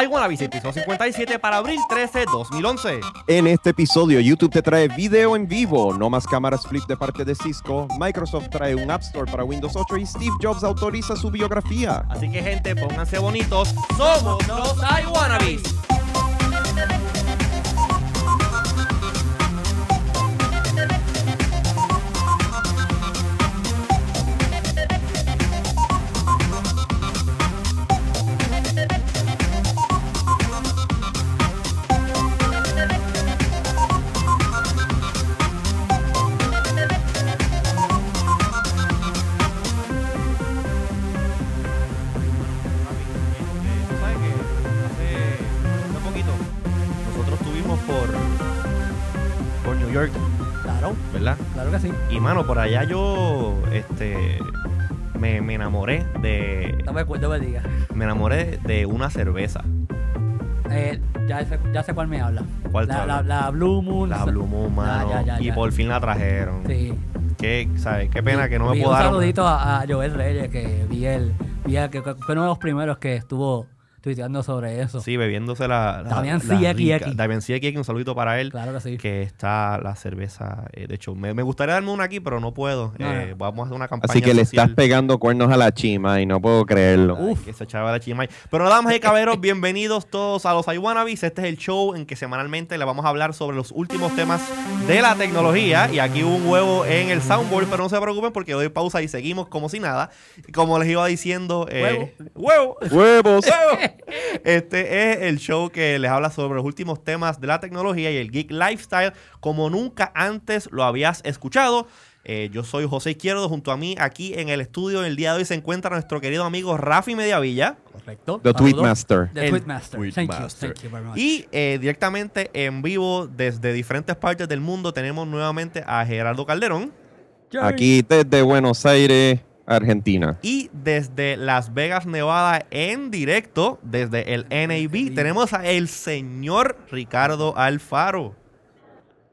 I Wanna Visit, episodio 57 para abril 13, 2011. En este episodio, YouTube te trae video en vivo, no más cámaras flip de parte de Cisco, Microsoft trae un App Store para Windows 8 y Steve Jobs autoriza su biografía. Así que, gente, pónganse bonitos. Somos los I. por allá yo este me, me enamoré de No me, no me digas. me enamoré de una cerveza. Eh, ya, sé, ya sé cuál me habla. ¿Cuál la, la, la Blue Moon. La Blue Moon, mano. Ya, ya, ya, y por fin la trajeron. Sí. Qué, ¿sabes? Qué pena que no me puedo Un dar. una- saludito a, a Joel Reyes, que vi el. Vi que fue uno de los primeros que estuvo tuiteando sobre eso. Sí, bebiéndose la. la Damián rica- Damián CXX, un saludito para él. Claro que sí. Que está la cerveza. eh, de hecho, me, me gustaría darme una aquí, pero no puedo. No, Eh, no. Vamos a hacer una campaña. Así que le estás pegando cuernos a la chima y no puedo creerlo. Ay, que se echaba la chimay. Pero damas y caballeros, bienvenidos todos a los iWannabes. Este es el show en que semanalmente le vamos a hablar sobre los últimos temas de la tecnología. Y aquí hubo un huevo en el soundboard, pero no se preocupen porque doy pausa y seguimos como si nada. Como les iba diciendo, eh, huevo. ¡Huevos! ¡Huevo! Este es el show que les habla sobre los últimos temas de la tecnología y el geek lifestyle como nunca antes lo habías escuchado. Eh, yo soy José Izquierdo, junto a mí aquí en el estudio el día de hoy se encuentra nuestro querido amigo Rafi Mediavilla. Correcto. The. Tweetmaster. The El Tweetmaster. Thank you. Thank you very much. Y eh, directamente en vivo desde diferentes partes del mundo tenemos nuevamente a Gerardo Calderón. Aquí desde Buenos Aires, Argentina. Y desde Las Vegas, Nevada, en directo, desde el NAB, tenemos a el señor Ricardo Alfaro.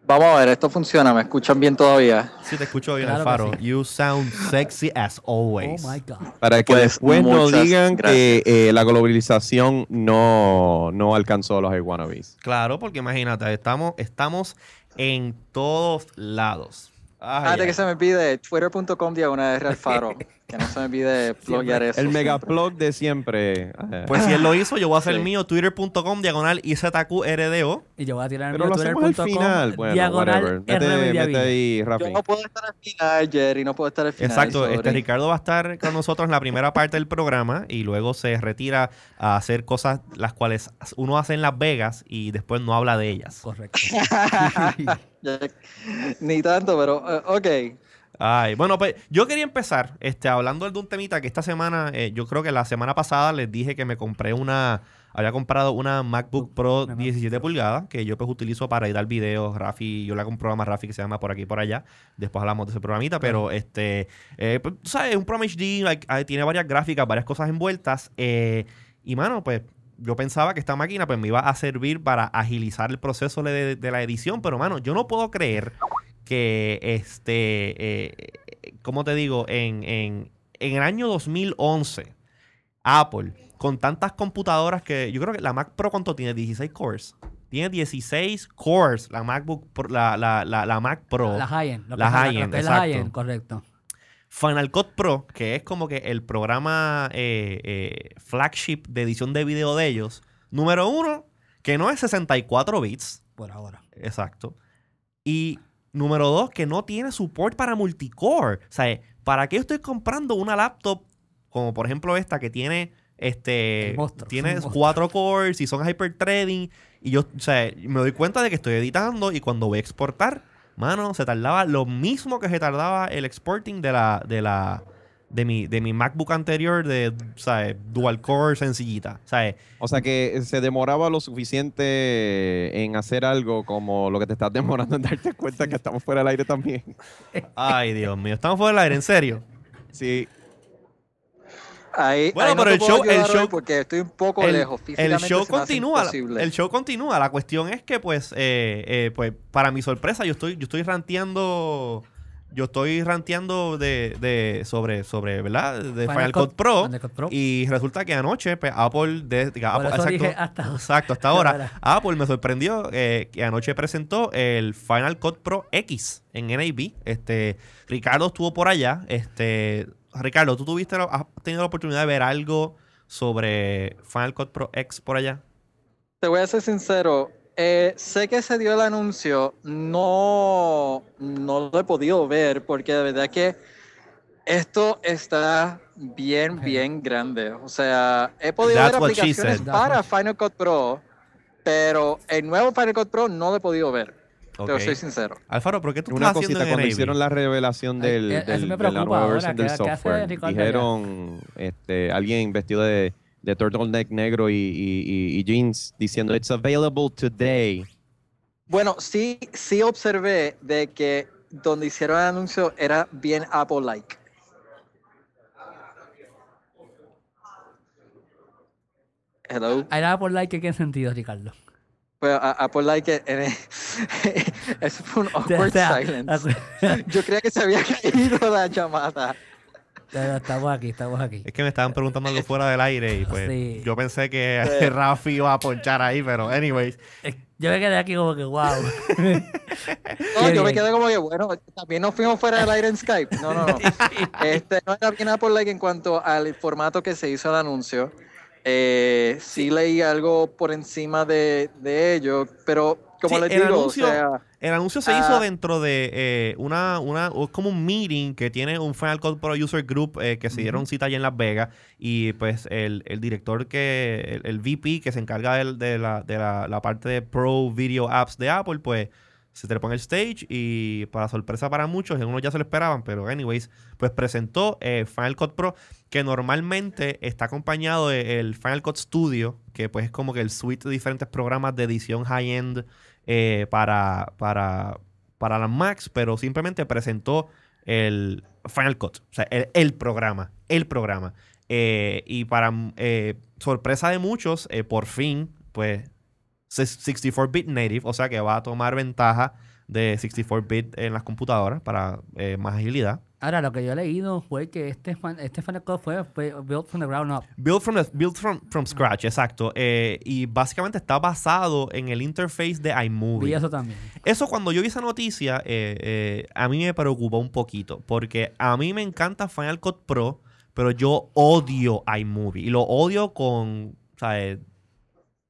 Vamos a ver, esto funciona, me escuchan bien todavía. Si te escucho bien, Claro Alfaro. sí. You sound sexy as Oh always. my God. Para que Pues, después no digan que eh, la globalización no, no alcanzó a los wannabes. Claro, porque imagínate, estamos, estamos en todos lados. Antes ay. que se me pide twitter.com diagonal Alfaro, que no se me pide pluguear eso. El megaplug de siempre. Pues si él lo hizo, yo voy a hacer el mío, twitter.com, diagonal IZQRDO. Y yo voy a tirar el pero mío twitter.com, diagonal Yo no puedo estar al final, Jerry, no puedo estar al final. Exacto, este. Ricardo va a estar con nosotros en la primera parte del programa y luego se retira a hacer cosas las cuales uno hace en Las Vegas y después no habla de ellas. Correcto. Ni tanto, pero eh, ok. Ay, bueno, pues yo quería empezar este, hablando de un temita que esta semana, eh, yo creo que la semana pasada les dije que me compré una, había comprado una MacBook Pro Una 17 pulgadas, que yo pues utilizo para editar videos, Rafi, yo le hago un programa a Rafi que se llama Por aquí y por allá, después hablamos de ese programita, pero este, eh, pues, sabes, es un programa HD, like, ah, tiene varias gráficas, varias cosas envueltas, eh, y mano, pues yo pensaba que esta máquina pues me iba a servir para agilizar el proceso de, de la edición, pero mano, yo no puedo creer que este, eh, ¿cómo te digo? En, en, en el año 2011, Apple, con tantas computadoras que yo creo que la Mac Pro, ¿cuánto tiene? 16 cores. Tiene 16 cores la MacBook, Pro- la, la, la, la Mac Pro. La high-end. La high-end, es la exacto. high-end, correcto. Final Cut Pro, que es como que el programa eh, eh, flagship de edición de video de ellos. Número uno, que no es 64 bits. Por ahora. Exacto. Y número dos, que no tiene support para multicore. O sea, ¿para qué estoy comprando una laptop como por ejemplo esta que tiene este monstruo, tiene cuatro cores y son hyperthreading y yo, o sea, me doy cuenta de que estoy editando y cuando voy a exportar, mano, se tardaba lo mismo que se tardaba el exporting de la de la de mi, de mi MacBook anterior de, ¿sabes? Dual core sencillita, ¿sabes? O sea que se demoraba lo suficiente en hacer algo como lo que te estás demorando en darte cuenta que estamos fuera del aire también. Ay, Dios mío, estamos fuera del aire, en serio. Sí, Ahí, Bueno, ahí pero el show- el show- porque estoy un poco el, lejos. el Físicamente show continúa. El show continúa. La cuestión es que, pues, eh, eh, pues, para mi sorpresa, yo estoy, yo estoy ranteando yo estoy ranteando de, de sobre, sobre, ¿verdad? De Final, Final Cut, Cut- Pro. Final Cut Pro. Y resulta que anoche, pues, Apple, de, Apple- eso exacto, dije hasta ahora. exacto, hasta ahora. Apple me sorprendió eh, que anoche presentó el Final Cut Pro X en NAB. Este, Ricardo estuvo por allá. Este, Ricardo, ¿tú tuviste, la- has tenido la oportunidad de ver algo sobre Final Cut Pro X por allá? Te voy a ser sincero, eh, sé que se dio el anuncio, no, no lo he podido ver porque de verdad que esto está bien, bien grande. O sea, he podido That's ver aplicaciones para Final Cut Pro, pero el nuevo Final Cut Pro no lo he podido ver. Ok. Te soy sincero. Alfaro, ¿por qué tú Una estás cosita, cuando hicieron la revelación Ay, del, eh, eso del- me de la nueva versión ¿qué- del software, dijeron este, alguien vestido de, de turtleneck negro y, y- y- y jeans diciendo It's available today. Bueno, sí, sí observé de que donde hicieron el anuncio era bien Apple-like. Hello. Era por like, ¿qué sentido, Ricardo? Pues Apple-like, eh, eso fue un awkward O sea, silence. Yo creía que se había caído la llamada. Estamos aquí, estamos aquí. Es que me estaban preguntando algo fuera del aire y pues Sí. yo pensé que Sí. Rafi iba a ponchar ahí, pero anyways. Yo me quedé aquí como que, wow. No, yo me quedé como que, bueno, también nos fuimos fuera del aire en Skype. No, no, no. Este, no era bien Apple-like en cuanto al formato que se hizo el anuncio. Eh, sí leí algo por encima de, de ello, pero como Sí, les digo, anuncio- o sea, El anuncio se Ah. hizo dentro de eh, una, una, como un meeting que tiene un Final Cut Pro User Group eh, que se dieron cita allá en Las Vegas y pues el, el director que, el, el VP que se encarga del- de, la, de la, la parte de Pro Video Apps de Apple, pues se trepó en el stage y para sorpresa para muchos, algunos ya se lo esperaban, pero anyways, pues presentó eh, Final Cut Pro que normalmente está acompañado del Final Cut Studio, que pues es como que el suite de diferentes programas de edición high-end eh, para, para, para las Macs, pero simplemente presentó el Final Cut, o sea, el, el programa, el programa. Eh, y para eh, sorpresa de muchos, eh, por fin, pues 64-bit native, o sea que va a tomar ventaja de 64-bit en las computadoras para más agilidad. Ahora, lo que yo he leído fue que este, fan, este fue, fue built from the ground up. Build from, the- build from, from scratch, exacto. Eh, y básicamente está basado en el interface de iMovie. Vi eso también. Eso cuando yo vi esa noticia, eh, eh, a mí me preocupó un poquito, porque a mí me encanta Final Cut Pro, pero yo odio iMovie. Y lo odio con, o sea,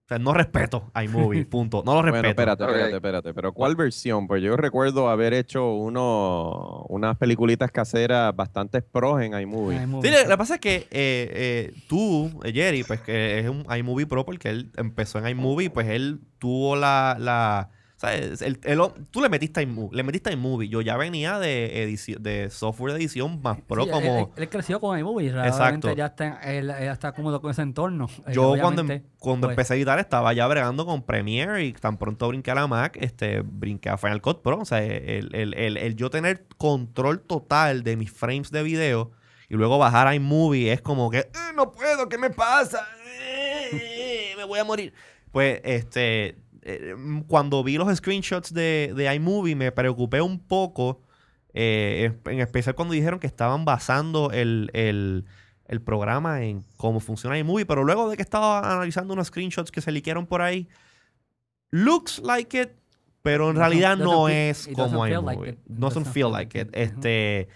o sea, no respeto iMovie, punto. No lo respeto. Bueno, espérate, espérate, espérate. Pero ¿cuál versión? Pues yo recuerdo haber hecho uno, unas peliculitas caseras bastante pros en iMovie. Sí, bien. lo que pasa es que eh, eh, tú, eh, Jerry, pues que es un iMovie Pro porque él empezó en iMovie, pues él tuvo la... la ¿sabes? El- el- tú le metiste iMovie, le metiste iMovie. Yo ya venía de, software de edición más pro Sí, como... él, él creció con iMovie, Exacto. realmente ya está, él, él está cómodo con ese entorno. Eh, Yo cuando, em- cuando pues, empecé a editar estaba ya bregando con Premiere y tan pronto brinqué a la Mac, este, brinqué a Final Cut Pro. O sea, el, el- el- el yo tener control total de mis frames de video y luego bajar a iMovie es como que, "Eh, no puedo, ¿qué me pasa? Eh, me voy a morir. Pues, este, eh, cuando vi los screenshots de, de iMovie me preocupé un poco, eh, en especial cuando dijeron que estaban basando el, el- el programa en cómo funciona iMovie, pero luego de que estaba analizando unos screenshots que se liquearon por ahí, looks like it, pero en realidad no es como iMovie. like it. Doesn't feel like it. Este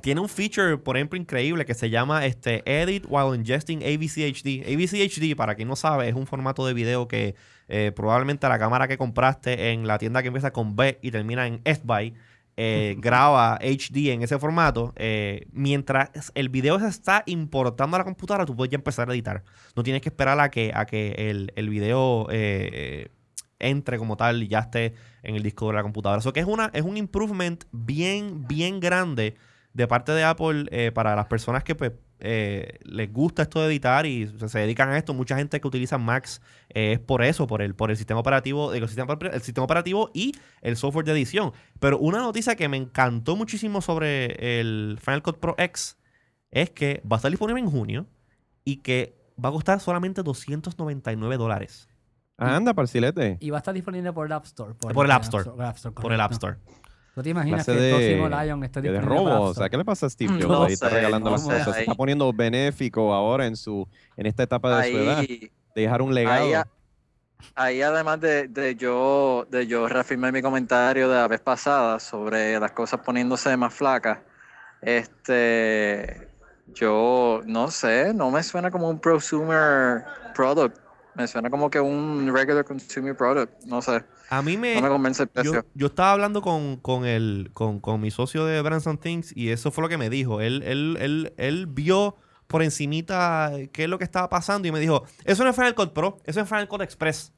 tiene un feature, por ejemplo, increíble que se llama este Edit while ingesting AVCHD. AVCHD, para quien no sabe, es un formato de video que eh, probablemente la cámara que compraste en la tienda que empieza con B y termina en SBY eh, graba HD en ese formato. eh, mientras el video se está importando a la computadora, tú puedes ya empezar a editar. No tienes que esperar a que, a que el, el video eh, entre como tal y ya esté en el disco de la computadora. Eso que es, una, es un improvement bien, bien grande de parte de Apple para las personas que pues, eh, les gusta esto de editar y se, se dedican a esto. Mucha gente que utiliza Macs eh, es por eso, por el, por el sistema operativo, el sistema, el sistema operativo y el software de edición. Pero una noticia que me encantó muchísimo sobre el Final Cut Pro X es que va a estar disponible en junio y que va a costar solamente 299 dólares anda, parcilete. Y va a estar disponible por el App Store. Por el App Store. App Store, por el App. Store. ¿Tú te imaginas que el de, próximo Lion esté de robo. O sea? ¿qué le pasa a Steve No Jobs? Ahí está sé, regalando no las sé, cosas. Se está poniendo benéfico ahora en su en esta etapa de su edad. Ahí, De dejar un legado. ahí además de, de yo de yo reafirmar mi comentario de la vez pasada sobre las cosas poniéndose más flacas, este yo no sé, no me suena como un prosumer product, me suena como que un regular consumer product, no sé, A mí me, no me convence el precio. yo estaba hablando con, con, el, con, con mi socio de Branson Things y eso fue lo que me dijo. Él, él, él, él vio por encimita qué es lo que estaba pasando y me dijo, eso no es Final Cut Pro, eso es Final Cut Express.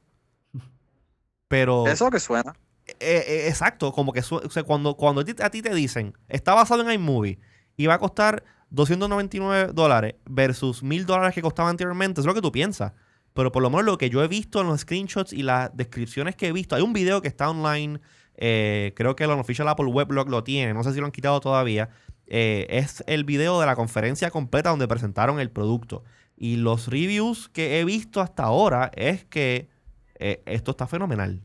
Pero... Eso es lo que suena. Eh, eh, exacto, como que o sea, cuando, cuando a ti, a ti te dicen, está basado en iMovie y va a costar 299 dólares versus 1000 dólares que costaba anteriormente, es lo que tú piensas. Pero por lo menos lo que yo he visto en los screenshots y las descripciones que he visto, hay un video que está online, eh, creo que el Unofficial Apple Weblog lo tiene, no sé si lo han quitado todavía. eh, es el video de la conferencia completa donde presentaron el producto. Y los reviews que he visto hasta ahora es que eh, esto está fenomenal.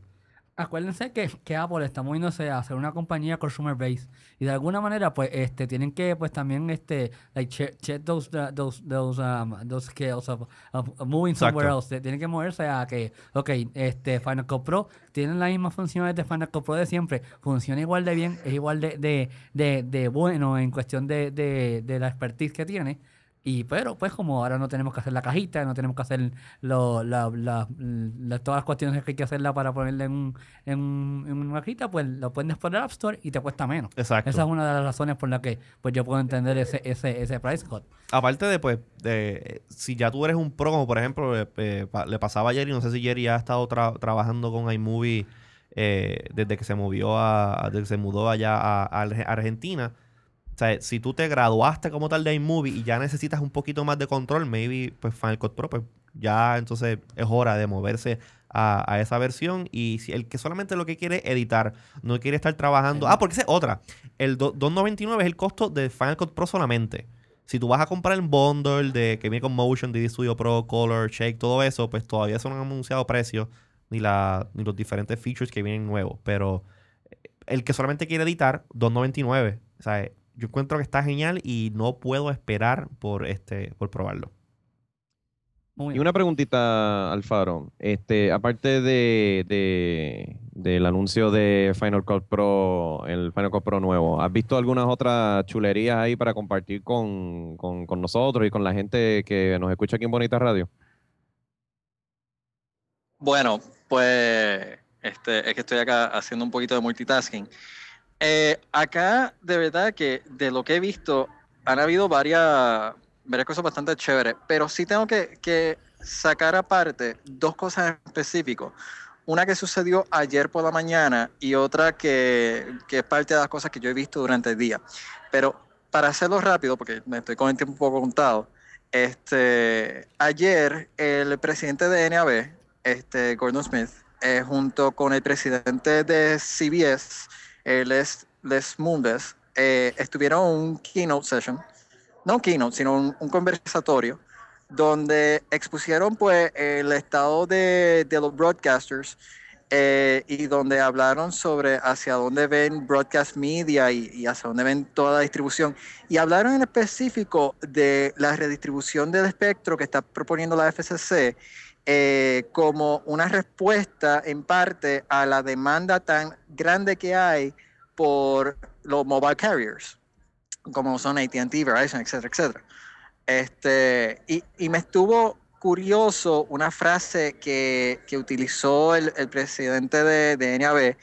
Acuérdense que, que Apple está moviéndose a hacer una compañía consumer base. Y de alguna manera pues este tienen que pues también este like check, check those uh, those those um, those scales of, of- moving somewhere else. Tienen que moverse a que ok este Final Cut Pro tienen las mismas funciones de Final Cut Pro de siempre. Funciona igual de bien es igual de, de, de, de bueno en cuestión de, de, de la expertise que tiene y pero pues como ahora no tenemos que hacer la cajita, no tenemos que hacer lo, la, la- la- todas las cuestiones que hay que hacerla para ponerle en, un- en, un- en una cajita, pues lo pones por el App Store y te cuesta menos. Exacto. Esa es una de las razones por las que pues yo puedo entender ese, ese, ese price cut. Aparte de, pues, de, si ya tú eres un pro, como por ejemplo eh, eh, pa- le pasaba a Jerry, no sé si Jerry ha estado tra- trabajando con iMovie eh, desde que se movió a, desde que se mudó allá a, a Arge- Argentina. O sea, si tú te graduaste como tal de iMovie y ya necesitas un poquito más de control, maybe pues Final Cut Pro, pues ya entonces es hora de moverse a, a esa versión. Y si el que solamente lo que quiere es editar, no quiere estar trabajando. Ah, porque esa es otra. El do- 299 es el costo de Final Cut Pro solamente. Si tú vas a comprar el bundle de que viene con Motion, 3D Studio Pro, Color, Shake, todo eso, pues todavía eso no han anunciado precios ni, la, ni los diferentes features que vienen nuevos. Pero eh, el que solamente quiere editar, 299. O sea, yo encuentro que está genial y no puedo esperar por este por probarlo. Muy Y una preguntita, Alfaro. Este, aparte de, de- del anuncio de Final Cut Pro, el Final Cut Pro nuevo, ¿has visto algunas otras chulerías ahí para compartir con, con- con nosotros y con la gente que nos escucha aquí en Bonita Radio? Bueno, pues este, es que estoy acá haciendo un poquito de multitasking. Eh, acá, de verdad que de lo que he visto, han habido varias, cosas bastante chéveres, pero sí tengo que, sacar aparte dos cosas en específico. Una que sucedió ayer por la mañana y otra que, que es parte de las cosas que yo he visto durante el día. Pero para hacerlo rápido, porque me estoy con el tiempo un poco contado, este, ayer el presidente de NAB, este, Gordon Smith, eh, junto con el presidente de CBS, eh, Les, Les Mundes, eh, estuvieron un keynote session, no un keynote, sino un, un conversatorio, donde expusieron pues el estado de, de los broadcasters eh, y donde hablaron sobre hacia dónde ven broadcast media y, y hacia dónde ven toda la distribución. Y hablaron en específico de la redistribución del espectro que está proponiendo la FCC eh, como una respuesta en parte a la demanda tan grande que hay por los mobile carriers, como son ATT, Verizon, etcétera, etcétera. Este, y, y me estuvo curioso una frase que, que utilizó el, el presidente de, de NAB,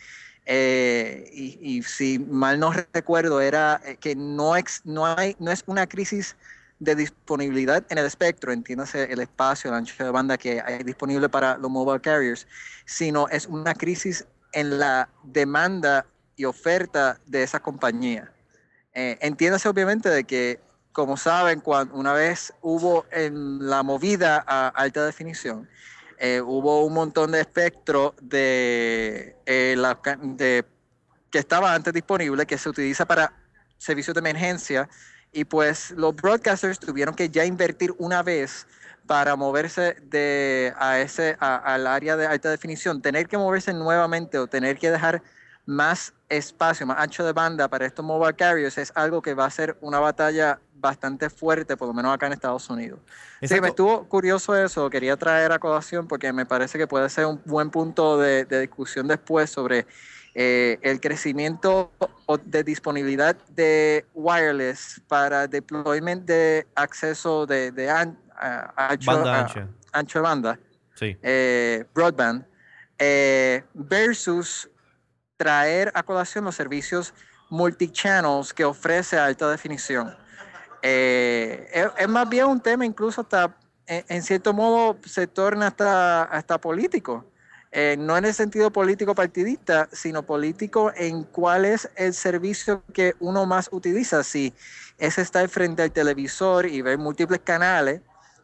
eh, y, y si mal no recuerdo, era eh, que no, ex- no, hay, no es una crisis de disponibilidad en el espectro, entiéndase el espacio, el ancho de banda que hay disponible para los mobile carriers, sino es una crisis en la demanda y oferta de esa compañía. Eh, entiéndase obviamente de que, como saben, cuando una vez hubo en la movida a alta definición, eh, hubo un montón de espectro de, eh, la de- que estaba antes disponible, que se utiliza para servicios de emergencia, y pues los broadcasters tuvieron que ya invertir una vez para moverse de a ese a- al área de alta definición, tener que moverse nuevamente o tener que dejar más espacio, más ancho de banda para estos mobile carriers es algo que va a ser una batalla bastante fuerte, por lo menos acá en Estados Unidos. Sí, me estuvo curioso eso, quería traer a colación porque me parece que puede ser un buen punto de, de discusión después sobre eh, el crecimiento de disponibilidad de wireless para deployment de acceso de, de an- a- ancho, Banda a- ancho banda, Sí. eh, broadband, eh, versus traer a colación los servicios multichannels que ofrece alta definición. Eh, es, es más bien un tema incluso hasta, en, en cierto modo, se torna hasta, hasta político. Eh, no en el sentido político partidista, sino político en cuál es el servicio que uno más utiliza. Si es estar frente al televisor y ver múltiples canales,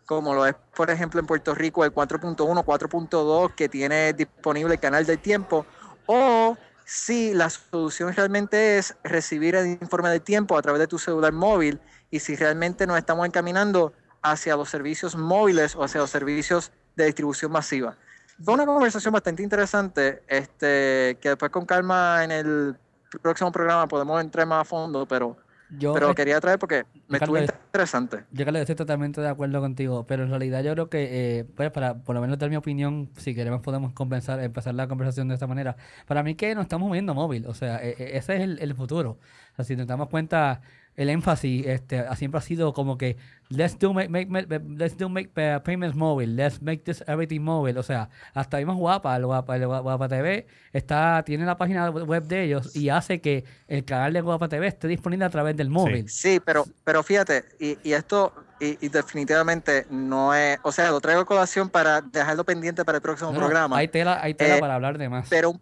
como lo es, por ejemplo, en Puerto Rico el 4.1, 4.2, que tiene disponible el canal del tiempo, o si la solución realmente es recibir el informe del tiempo a través de tu celular móvil y si realmente nos estamos encaminando hacia los servicios móviles o hacia los servicios de distribución masiva. Fue una conversación bastante interesante, este, que después con calma en el próximo programa podemos entrar más a fondo, pero, Yo, pero eh, quería traer porque me estuvo interesante. Yo Carlos, estoy totalmente de acuerdo contigo, pero en realidad yo creo que, eh, pues para por lo menos dar mi opinión, si queremos podemos conversar, empezar la conversación de esta manera. Para mí que nos estamos moviendo móvil, o sea, e- e- ese es el, el futuro. O sea, si nos damos cuenta, el énfasis este, ha- siempre ha sido como que let's do make, make, make- let's do make uh, payments mobile, let's make this everything mobile. O sea, hasta vimos Guapa, el Guapa, el Guapa TV está, tiene la página web de ellos y hace que el canal de Guapa TV esté disponible a través del móvil. Sí, pero, pero fíjate, y, y esto, y, y definitivamente no es, o sea, lo traigo a colación para dejarlo pendiente para el próximo no, programa. hay tela, hay tela Eh, para hablar de más. Pero,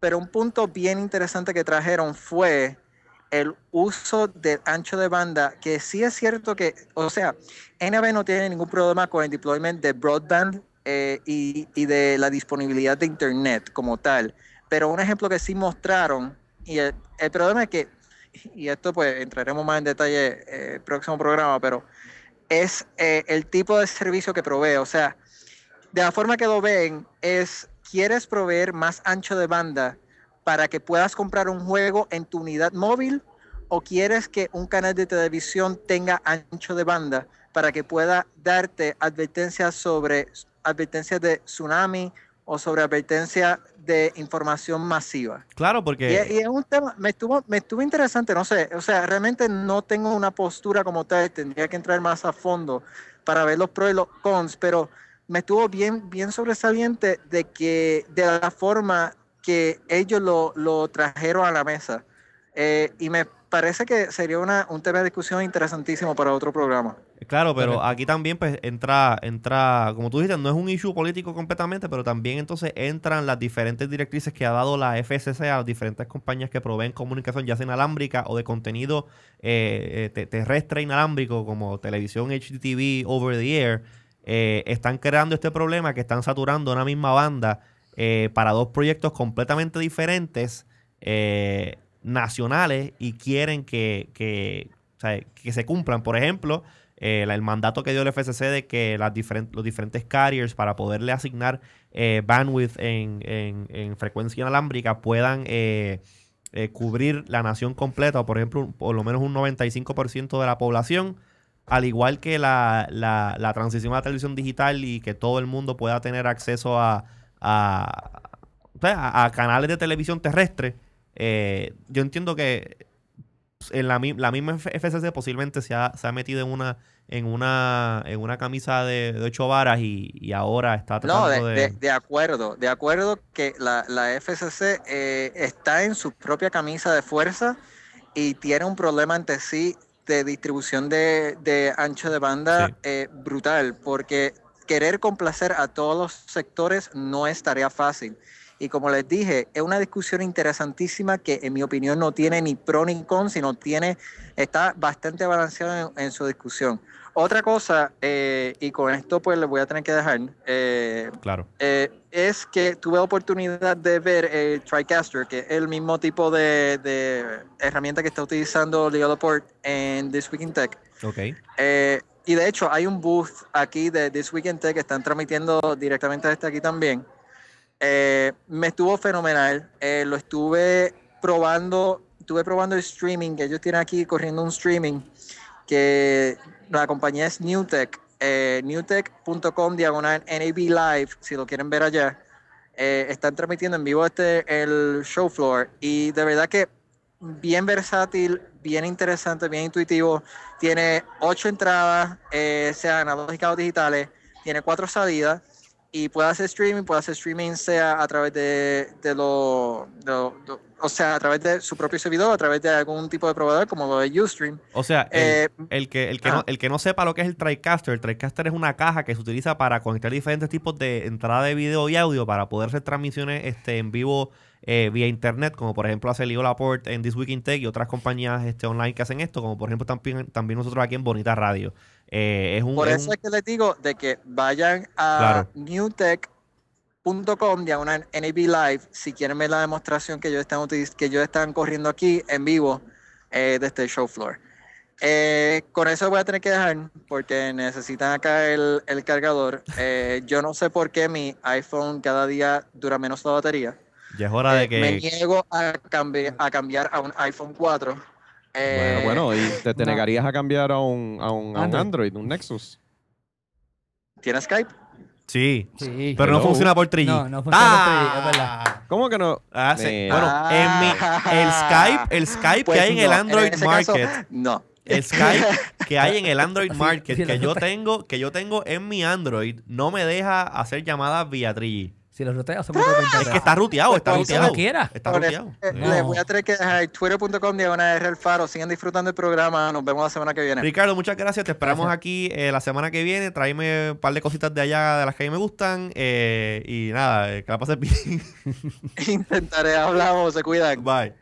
pero un punto bien interesante que trajeron fue el uso del ancho de banda, que sí es cierto que, o sea, NB no tiene ningún problema con el deployment de broadband eh, y, y de la disponibilidad de Internet como tal. Pero un ejemplo que sí mostraron, y el, el problema es que, y esto pues entraremos más en detalle eh, el próximo programa, pero es eh, el tipo de servicio que provee. O sea, de la forma que lo ven es, ¿quieres proveer más ancho de banda para que puedas comprar un juego en tu unidad móvil? ¿O quieres que un canal de televisión tenga ancho de banda para que pueda darte advertencias sobre advertencias de tsunami o sobre advertencias de información masiva? Claro, Y, porque y es un tema, me estuvo, me estuvo interesante, no sé, o sea, realmente no tengo una postura como tal, tendría que entrar más a fondo para ver los pros y los cons, pero me estuvo bien, bien sobresaliente de que, de la forma que ellos lo, lo trajeron a la mesa. Eh, y me parece que sería una, un tema de discusión interesantísimo para otro programa. Claro, pero aquí también pues entra, entra, como tú dijiste, no es un issue político completamente, pero también entonces entran las diferentes directrices que ha dado la FCC a las diferentes compañías que proveen comunicación, ya sea inalámbrica o de contenido eh, eh, te- terrestre inalámbrico, como televisión HDTV, over the air, eh, están creando este problema que están saturando una misma banda eh, para dos proyectos completamente diferentes, eh, nacionales, y quieren que, que, que se cumplan. Por ejemplo, eh, el mandato que dio el FCC de que los diferentes carriers para poderle asignar eh, bandwidth en, en- en frecuencia inalámbrica puedan cubrir la nación completa, o por ejemplo, por lo menos un 95% de la población, al igual que la, la- la transición a la televisión digital y que todo el mundo pueda tener acceso a, a, a- a canales de televisión terrestre. eh, yo entiendo que en la, la misma FCC posiblemente se ha, se ha metido en una en una en una camisa de, de ocho varas y, y ahora está No, tratando de, de, de- de acuerdo, de acuerdo que la, la FCC eh, está en su propia camisa de fuerza y tiene un problema ante sí de distribución de, de ancho de banda Sí. eh, brutal, porque querer complacer a todos los sectores no es tarea fácil. Y como les dije, es una discusión interesantísima que en mi opinión no tiene ni pro ni con, sino tiene, está bastante balanceado en, en su discusión. Otra cosa, eh, y con esto pues les voy a tener que dejar, eh, claro. eh, es que tuve oportunidad de ver el TriCaster, que es el mismo tipo de, de herramienta que está utilizando Leo Laporte en This Week in Tech. Ok. Y de hecho hay un booth aquí de This Week in Tech que están transmitiendo directamente desde aquí también. Eh, me estuvo fenomenal. Eh, lo estuve probando, estuve probando el streaming, que ellos tienen aquí corriendo un streaming, que la compañía es Newtech, eh, newtech.com diagonal NAB Live, si lo quieren ver allá. Eh, están transmitiendo en vivo este el show floor y de verdad que bien versátil, bien interesante, bien intuitivo. Tiene ocho entradas, eh, sea analógicas o digitales, tiene cuatro salidas y puede hacer streaming, puede hacer streaming sea a través de, de lo, de lo- de- o sea, a través de su propio servidor, a través de algún tipo de proveedor como lo de Ustream. O sea, el, Eh, el que, el, que no, el que no sepa lo que es el TriCaster, el TriCaster es una caja que se utiliza para conectar diferentes tipos de entrada de video y audio para poder hacer transmisiones este, en vivo eh, vía internet, como por ejemplo hace Leo Laporte en This Week in Tech y otras compañías este, online que hacen esto, como por ejemplo también, también nosotros aquí en Bonita Radio. Eh, es un, Por es eso un- es que les digo de que vayan a Claro. newtech.com diagonal NAB Live si quieren ver la demostración que ellos están, que ellos están corriendo aquí en vivo eh, de este show floor. Eh, con eso voy a tener que dejar porque necesitan acá el, el cargador. Eh, yo no sé por qué mi iPhone cada día dura menos la batería. Ya es hora de Eh, Me que... niego a, cambi- a cambiar a un iPhone 4. Eh, Bueno, bueno, y te, te no. negarías a cambiar a un, a un, a un Android. Un Nexus. ¿Tienes Skype? Sí, Sí. pero no funciona por 3G. No, no funciona por 3G, es verdad. ¿Cómo que no? Ah, sí. Eh, Bueno, en mi, el Skype, el Skype Pues que hay en el Android caso, Market, no. el Skype que hay en el Android Market sí, que yo tengo, que yo tengo en mi Android, no me deja hacer llamadas vía 3G. Si los ruteas son 120 Es que está ruteado, está ruteado. quiera. Está Por ruteado. Les voy a tener que dejar twitter.com diagonal R el faro. Sigan disfrutando el programa. Nos vemos la semana que viene. Ricardo, muchas gracias. Te esperamos Gracias. aquí eh, la semana que viene. Tráeme un par de cositas de allá de las que a mí me gustan. eh, y nada, eh, que la pases bien. Intentaré, hablamos, se cuidan. Bye.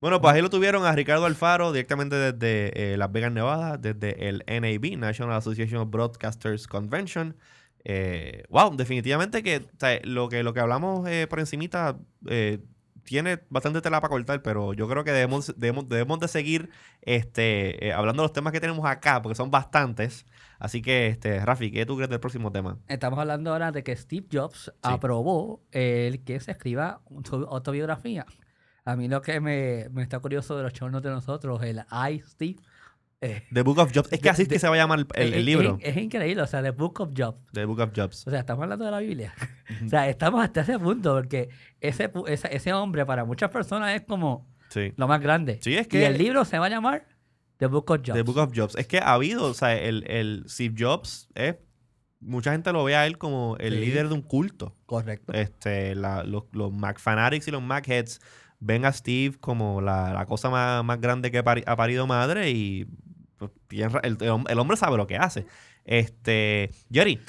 Bueno, pues ahí lo tuvieron a Ricardo Alfaro directamente desde eh, Las Vegas, Nevada, desde el NAB, National Association of Broadcasters Convention. Eh, wow, definitivamente que o sea, lo que lo que hablamos eh, por encimita eh, tiene bastante tela para cortar, pero yo creo que debemos, debemos, debemos de seguir este, hablando de los temas que tenemos acá, porque son bastantes. Así que, este, Rafi, ¿qué tú crees del próximo tema? Estamos hablando ahora de que Steve Jobs aprobó el que se escriba su autobiografía. A mí lo que me, me está curioso de los chornos de nosotros, el I, Steve. Eh, The Book of Jobs. Es que De- así es que se va a llamar el, el- el es- libro. Es, es increíble, o sea, The Book of Jobs. The Book of Jobs. O sea, estamos hablando de la Biblia. o sea, estamos hasta ese punto, porque ese, ese, ese hombre para muchas personas es como Sí. lo más grande. Sí, es Y que- el libro se va a llamar The Book of Jobs. The Book of Jobs. Es que ha habido, o sea, el, el Steve Jobs es. Mucha gente lo ve a él como el Sí. líder de un culto. Correcto. Este, la- los, los Mac Fanatics y los Mac Heads ven a Steve como la, la cosa más, más grande que ha parido madre y el, el hom- el hombre sabe lo que hace. Este, Jerry,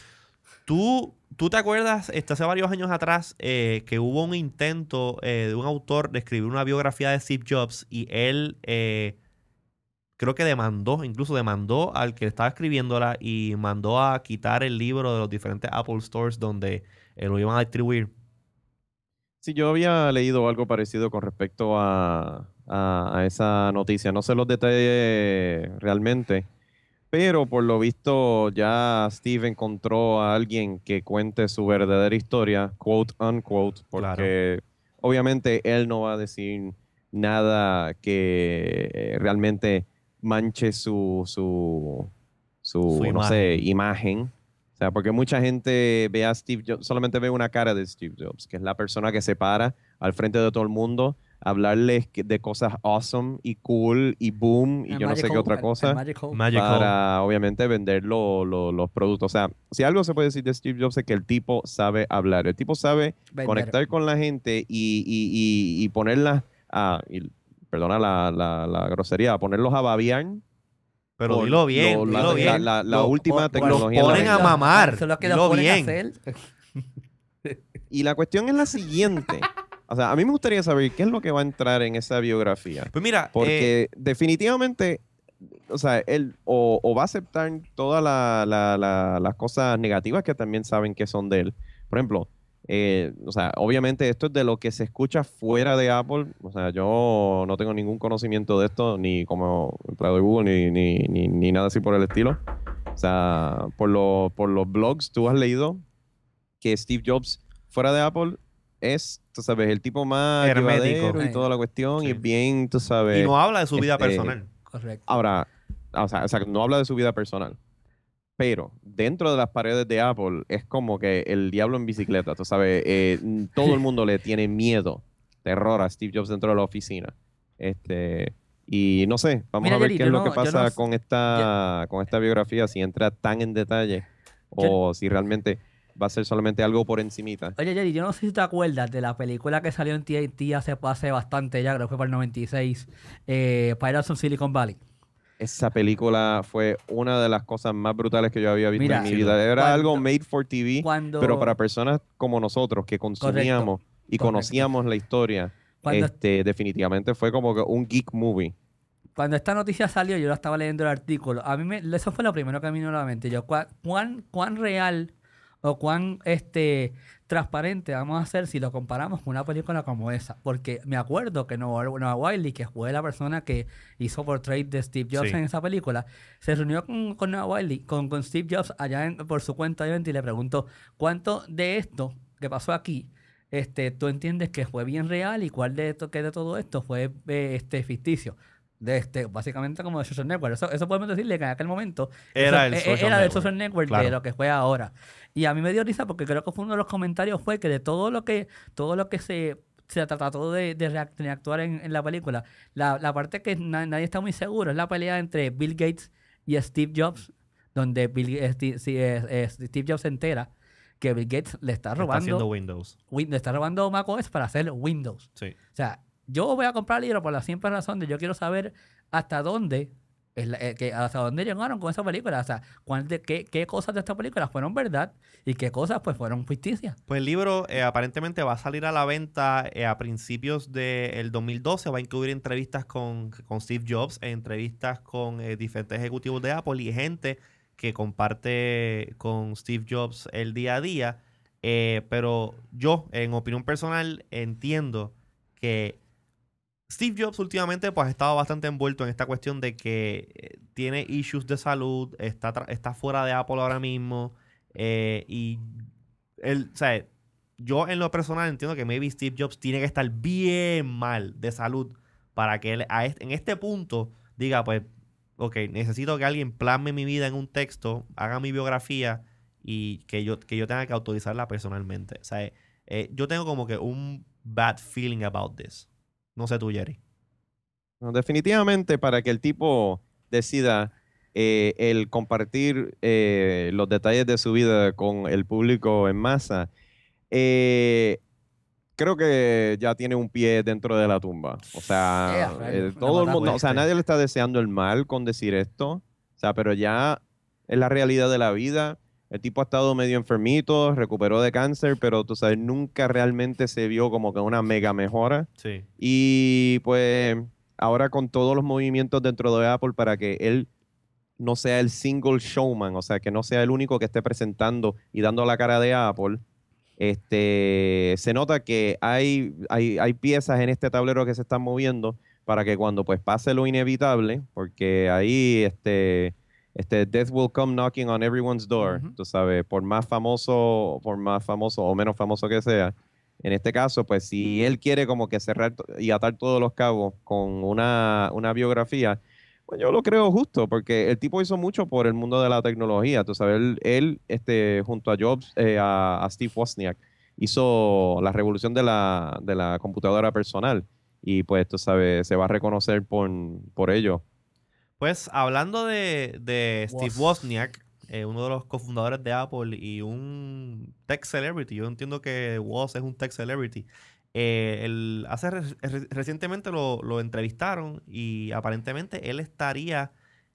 ¿tú, tú te acuerdas este, hace varios años atrás eh, que hubo un intento eh, de un autor de escribir una biografía de Steve Jobs y él eh, creo que demandó, incluso demandó al que estaba escribiéndola y mandó a quitar el libro de los diferentes Apple Stores donde lo iban a distribuir. Sí, yo había leído algo parecido con respecto a, a- a esa noticia. No sé los detalles realmente, pero por lo visto ya Steve encontró a alguien que cuente su verdadera historia, quote unquote, porque obviamente él no va a decir nada que realmente manche su, su, su, Su no sé, imagen. O sea, porque mucha gente ve a Steve Jobs, solamente ve una cara de Steve Jobs, que es la persona que se para al frente de todo el mundo hablarles de cosas awesome y cool y boom y El yo no sé qué otra cosa Magical- para obviamente vender lo- lo- los productos. O sea, si algo se puede decir de Steve Jobs es que el tipo sabe hablar, el tipo sabe Vender. conectar con la gente y, y, y, y ponerlas a, y- perdona la, la, la grosería, ponerlos a babiar. Pero dilo bien, lo- la, dilo la- bien. la- la Lo- última o- los tecnología. la ponen a mamar, Eso es lo que dilo los ponen a bien. hacer. Y la cuestión es la siguiente. O sea, a mí me gustaría saber qué es lo que va a entrar en esa biografía. Pues mira, eh, Porque definitivamente, o sea, él o, o va a aceptar todas la- la- la- las cosas negativas que también saben que son de él. Por ejemplo, eh, o sea, obviamente esto es de lo que se escucha fuera de Apple. O sea, yo no tengo ningún conocimiento de esto, ni como empleado de Google, ni, ni, ni, ni nada así por el estilo. O sea, por, lo- por los blogs, tú has leído que Steve Jobs fuera de Apple es, tú sabes, el tipo más Hermético. y toda la cuestión y es bien, tú sabes. Y no habla de su vida este, personal. Correcto. Ahora, o sea, o sea, no habla de su vida personal. Pero dentro de las paredes de Apple es como que el diablo en bicicleta, tú sabes, eh, todo el mundo le tiene miedo, terror a Steve Jobs dentro de la oficina. Este, y no sé, vamos Mira, a ver Jerry, qué es lo no- que pasa no con esta con esta biografía, si entra tan en detalle o si realmente va a ser solamente algo por encimita. Oye, Jerry, yo no sé si te acuerdas de la película que salió en TNT hace, hace bastante ya, creo que fue para el 96, eh, Pirates of Silicon Valley. Esa película fue una de las cosas más brutales que yo había visto Mira, en mi vida. Era cuando- algo made for TV. Cuando, Pero para personas como nosotros que consumíamos y correcto. conocíamos la historia, Cuando- este, definitivamente fue como que un geek movie. Cuando esta noticia salió, yo lo estaba leyendo el artículo. A mí me, eso fue lo primero que me vino a la mente. Yo, ¿cuán, cuán, cuán real o cuán este transparente vamos a hacer si lo comparamos con una película como esa? Porque me acuerdo que Noah, Noah Wiley, que fue la persona que hizo portrait de Steve Jobs Sí. en esa película, se reunió con, con Noah Wiley, con, con Steve Jobs allá en- por su cuenta obviamente, y le preguntó cuánto de esto que pasó aquí este, tú entiendes que fue bien real y cuál de esto, que de todo esto fue eh, este ficticio. De este, básicamente como de Social Network. Eso, eso podemos decirle que en aquel momento Era eso- el eh, Social era del Network, Social Network claro. de lo que fue ahora. Y a mí me dio risa porque creo que fue uno de los comentarios fue que de todo lo que, todo lo que se, se trató de, de react- de actuar en, en la película, la, la parte que na- nadie está muy seguro es la pelea entre Bill Gates y Steve Jobs, donde Bill, eh, Steve, sí, eh, eh, Steve Jobs se entera que Bill Gates le está Está haciendo robando, Windows. Win- le está robando macOS para hacer Windows. Sí. O sea, yo voy a comprar el libro por la simple razón de yo quiero saber hasta dónde eh, hasta dónde llegaron con esa película. O sea, cuál de, qué, qué cosas de esta película fueron verdad y qué cosas pues fueron ficticias. Pues el libro eh, aparentemente va a salir a la venta eh, a principios del 2012. Va a incluir entrevistas con, con Steve Jobs, entrevistas con diferentes ejecutivos de Apple y gente que comparte con Steve Jobs el día a día. Pero yo, en opinión personal, entiendo que Steve Jobs últimamente pues ha estado bastante envuelto en esta cuestión de que eh, tiene issues de salud, está, está fuera de Apple ahora mismo eh, y él, o sea, yo en lo personal entiendo que maybe Steve Jobs tiene que estar bien mal de salud para que él en este punto diga pues, ok, necesito que alguien plasme mi vida en un texto, haga mi biografía y que yo, que yo tenga que autorizarla personalmente. O sea, eh, yo tengo como que un bad feeling about this. No sé tú, Jerry. No, definitivamente para que el tipo decida eh, el compartir eh, los detalles de su vida con el público en masa, eh, creo que ya tiene un pie dentro de la tumba. O sea, Yeah, eh, todo el mundo, o sea, nadie le está deseando el mal con decir esto, o sea, pero ya es la realidad de la vida. El tipo ha estado medio enfermito, recuperó de cáncer, pero tú sabes, nunca realmente se vio como que una mega mejora. Sí. Y pues ahora con todos los movimientos dentro de Apple para que él no sea el single showman, o sea, que no sea el único que esté presentando y dando la cara de Apple, este, se nota que hay, hay, hay piezas en este tablero que se están moviendo para que cuando pues pase lo inevitable, porque ahí este, este Death will come knocking on everyone's door, Ujú. tú sabes, por más famoso, por más famoso o menos famoso que sea, en este caso, pues si él quiere como que cerrar to- y atar todos los cabos con una, una biografía, pues yo lo creo justo, porque el tipo hizo mucho por el mundo de la tecnología. Tú sabes, él, él, este, junto a Jobs, eh, a, a Steve Wozniak, hizo la revolución de la, de la computadora personal. Y pues, tú sabes, se va a reconocer por, por ello. Pues hablando de, de Steve Woz. Wozniak, eh, uno de los cofundadores de Apple y un tech celebrity, yo entiendo que Woz es un tech celebrity. eh, él hace re- re- recientemente lo, lo entrevistaron y aparentemente él estaría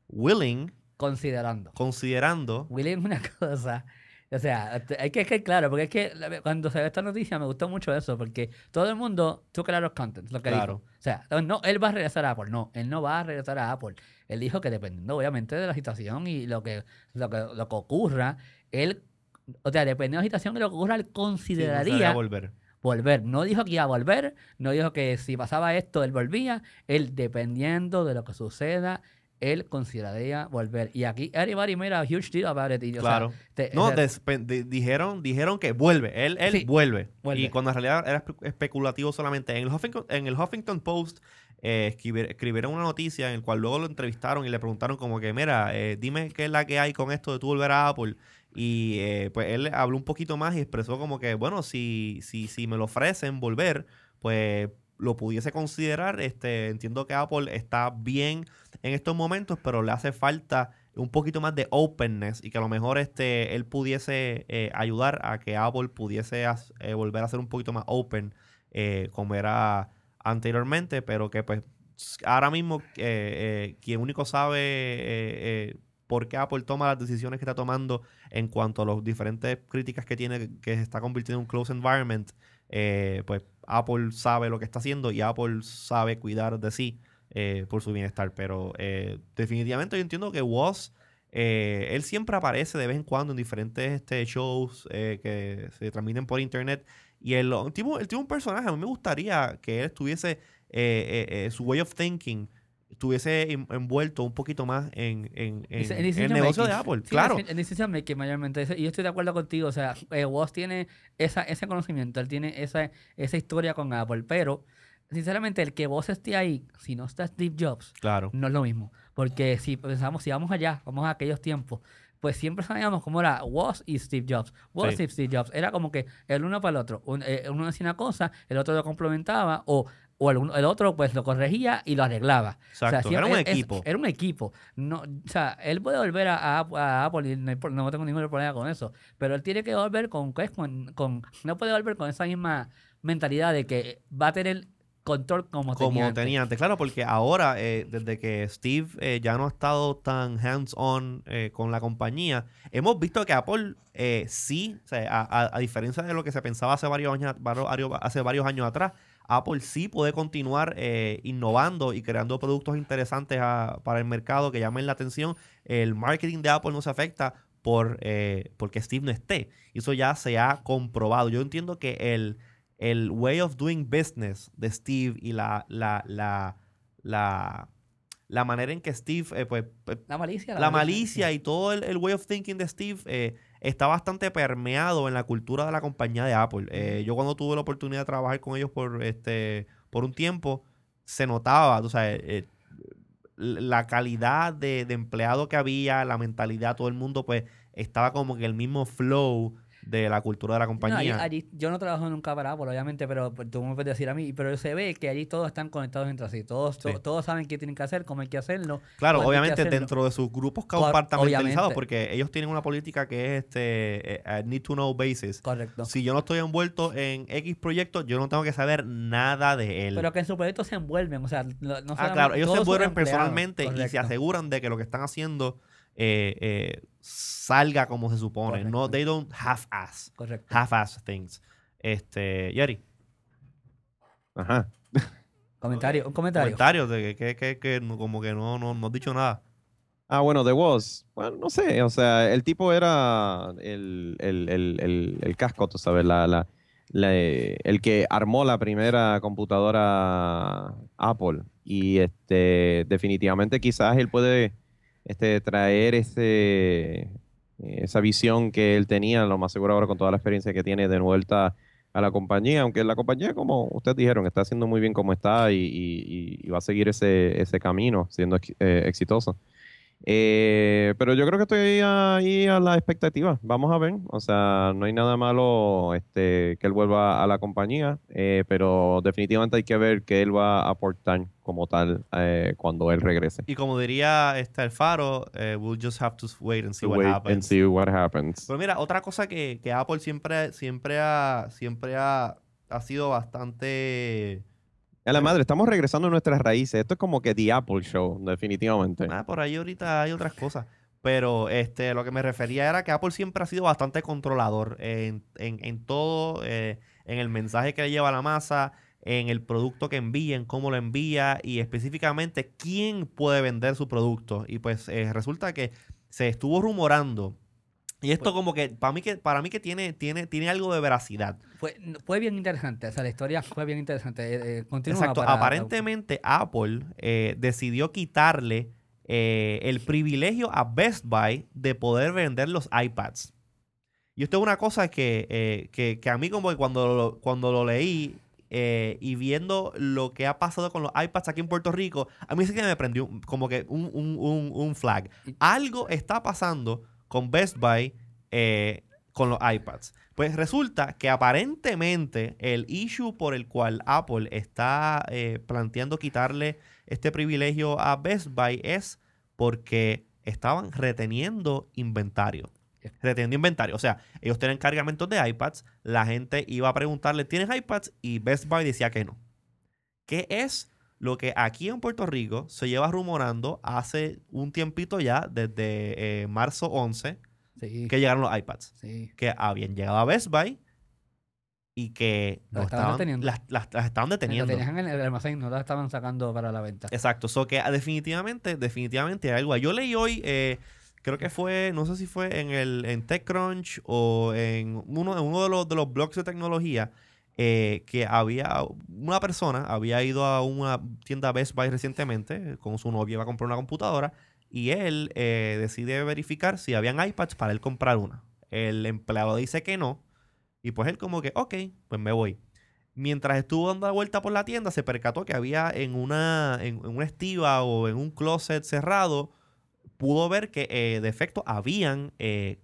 willing, Considerando. considerando, William es una cosa. O sea, hay que ser claro, porque es que cuando se ve esta noticia me gustó mucho eso, porque todo el mundo took a lot of content, lo que Claro. dijo. O sea, no, él va a regresar a Apple, no, él no va a regresar a Apple. Él dijo que dependiendo obviamente de la situación y lo que, lo que, lo que ocurra, él, o sea, dependiendo de la situación y lo que ocurra, él sí, consideraría consideraría volver. volver. No dijo que iba a volver, no dijo que si pasaba esto, él volvía. Él, dependiendo de lo que suceda él consideraría volver. Y aquí everybody made a huge deal about it. Y, o sea, Claro. te- No, dijeron, dijeron que vuelve. Él, él Sí, vuelve. vuelve. Y cuando en realidad era espe- especulativo solamente. En el Huffington, en el Huffington Post eh, escribi- escribieron una noticia en el cual luego lo entrevistaron y le preguntaron como que, mira, eh, dime qué es la que hay con esto de tú volver a Apple. Y eh, pues él habló un poquito más y expresó como que, bueno, si, si, si me lo ofrecen volver, pues lo pudiese considerar. Este, entiendo que Apple está bien en estos momentos, pero le hace falta un poquito más de openness y que a lo mejor este él pudiese eh, ayudar a que Apple pudiese eh, volver a ser un poquito más open eh, como era anteriormente, pero que pues ahora mismo eh, quien único sabe por qué Apple toma las decisiones que está tomando en cuanto a las diferentes críticas que tiene, que se está convirtiendo en un close environment, pues Apple sabe lo que está haciendo y Apple sabe cuidar de sí eh, por su bienestar. Pero eh, definitivamente yo entiendo que Woz, eh, él siempre aparece de vez en cuando en diferentes este, shows eh, que se transmiten por internet. Y el, el tipo, el tipo un personaje, a mí me gustaría que él estuviese, su way of thinking estuviese en- envuelto un poquito más en, en- el negocio de. Apple. Sí, claro. En decision making mayormente. Y yo estoy de acuerdo contigo. O sea, Woz tiene esa, ese conocimiento, él tiene esa, esa historia con Apple. Pero, sinceramente, el que Woz esté ahí, si no está Steve Jobs, Claro. no es lo mismo. Porque si pensamos, si vamos allá, vamos a aquellos tiempos, pues siempre sabíamos cómo era Woz y Steve Jobs. Woz Sí. y Steve Jobs. Era como que el uno para el otro. Un- eh, uno decía una cosa, el otro lo complementaba, o, o el, otro pues lo corregía y lo arreglaba. Exacto. era siempre un es- es- equipo. era un equipo. No, o sea, él puede volver a, Apple y no, no tengo ningún problema con eso. Pero él tiene que volver con, pues, con, con- no puede volver con esa misma mentalidad de que va a tener control como, como tenía antes. tenía antes. Claro, porque ahora, eh, desde que Steve eh, ya no ha estado tan hands-on eh, con la compañía, hemos visto que Apple eh, sí, o sea, a, a- a diferencia de lo que se pensaba hace varios años, varios- hace varios años atrás, Apple sí puede continuar eh, innovando y creando productos interesantes a- para el mercado que llamen la atención. El marketing de Apple no se afecta por eh, porque Steve no esté. Eso ya se ha comprobado. Yo entiendo que el, el way of doing business de Steve y la, la, la, la, la manera en que Steve, eh, pues, pues, La malicia. la malicia y todo el, el way of thinking de Steve eh, está bastante permeado en la cultura de la compañía de Apple. Eh, yo cuando tuve la oportunidad de trabajar con ellos por, este, por un tiempo, se notaba, tú sabes, eh, la calidad de, de empleado que había, la mentalidad, todo el mundo pues estaba como que el mismo flow de la cultura de la No, allí- compañía. allí- yo no trabajo nunca para Apple, obviamente, pero pues, tú me puedes decir a mí, pero se ve que allí todos están conectados entre sí. Todos, to- Sí. todos saben qué tienen que hacer, cómo hay que hacerlo. Claro, obviamente hacerlo. dentro de sus grupos compartamentalizados, porque ellos tienen una política que es este eh, need to know basis. Correcto. Si yo no estoy envuelto en X proyecto, yo no tengo que saber nada de él. Pero que en su proyecto se envuelven, o sea, no, ah, claro, ellos se envuelven personalmente y se aseguran de que lo que están haciendo eh, eh, salga como se supone. No, they don't half-ass. Correcto. Half-ass things. Este, Yeri, Ajá. Comentario, un comentario. comentarios de que, que, que- como que no, no, no has dicho nada. Ah, bueno, The Woz. Bueno, no sé, o sea, el tipo era el, el, el, el, el casco, tú sabes, la, la, la, eh, el que armó la primera computadora Apple. Y este, definitivamente quizás él puede este, traer ese, esa visión que él tenía, lo más seguro ahora con toda la experiencia que tiene de vuelta a la compañía, aunque la compañía, como ustedes dijeron, está haciendo muy bien como está y, y- y va a seguir ese, ese camino siendo eh, exitoso. Eh, pero yo creo que estoy ahí a la expectativa. Vamos a ver. O sea, no hay nada malo este, que él vuelva a la compañía, eh, pero definitivamente hay que ver qué él va a aportar como tal eh, cuando él regrese. Y como diría este Alfaro, eh, we'll just have to wait and see what wait happens. and see what happens. Pero mira, otra cosa que, que Apple siempre, siempre ha, siempre ha, ha sido bastante. A la madre, estamos regresando a nuestras raíces. Esto es como que The Apple Show, definitivamente. Ah, por ahí ahorita hay otras cosas. Pero este, lo que me refería era que Apple siempre ha sido bastante controlador en, en, todo, eh, en el mensaje que le lleva a la masa, en el producto que envía, en cómo lo envía y específicamente quién puede vender su producto. Y pues eh, resulta que se estuvo rumorando. Y esto como que para mí que para mí que tiene tiene tiene algo de veracidad. Fue, fue bien interesante, o sea, la historia fue bien interesante. Eh, eh, continúa Exacto. para- Aparentemente Apple eh, decidió quitarle eh, el privilegio a Best Buy de poder vender los iPads. Y esto es una cosa que, que, que a mí como que cuando lo, cuando lo leí y viendo lo que ha pasado con los iPads aquí en Puerto Rico, a mí sí que me prendió como que un, un- un- un flag. Algo está pasando con Best Buy eh, con los iPads. Pues resulta que aparentemente el issue por el cual Apple está eh, planteando quitarle este privilegio a Best Buy es porque estaban reteniendo inventario. Reteniendo inventario. O sea, ellos tienen cargamentos de iPads. La gente iba a preguntarle, ¿tienes iPads? Y Best Buy decía que no. ¿Qué es lo que aquí en Puerto Rico se lleva rumorando hace un tiempito ya, desde eh, marzo 11, Sí, que llegaron los iPads? sí. Que habían llegado a Best Buy y que Las estaban deteniendo. las, las- las estaban Las deteniendo. tenían en el almacén, no las estaban sacando para la venta. Exacto, so que ah, definitivamente, definitivamente hay algo. Yo leí hoy, eh, creo que fue, no sé si fue en el en TechCrunch o en uno, en uno de los de los blogs de tecnología, eh, que había una persona había ido a una tienda Best Buy recientemente con su novia iba a comprar una computadora y él eh, decide verificar si habían iPads para él comprar una. El empleado dice que no y pues él como que, ok, pues me voy. Mientras estuvo dando la vuelta por la tienda, se percató que había en una, en, en una estiva o en un closet cerrado, pudo ver que eh, de efecto habían eh,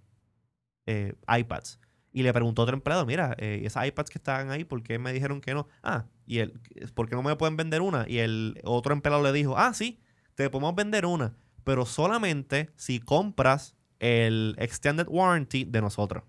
eh, iPads. Y le preguntó a otro empleado, mira, eh, esas iPads que estaban ahí, ¿por qué me dijeron que no? Ah, y él, ¿por qué no me pueden vender una? Y el otro empleado le dijo, ah, sí, te podemos vender una, pero solamente si compras el Extended Warranty de nosotros.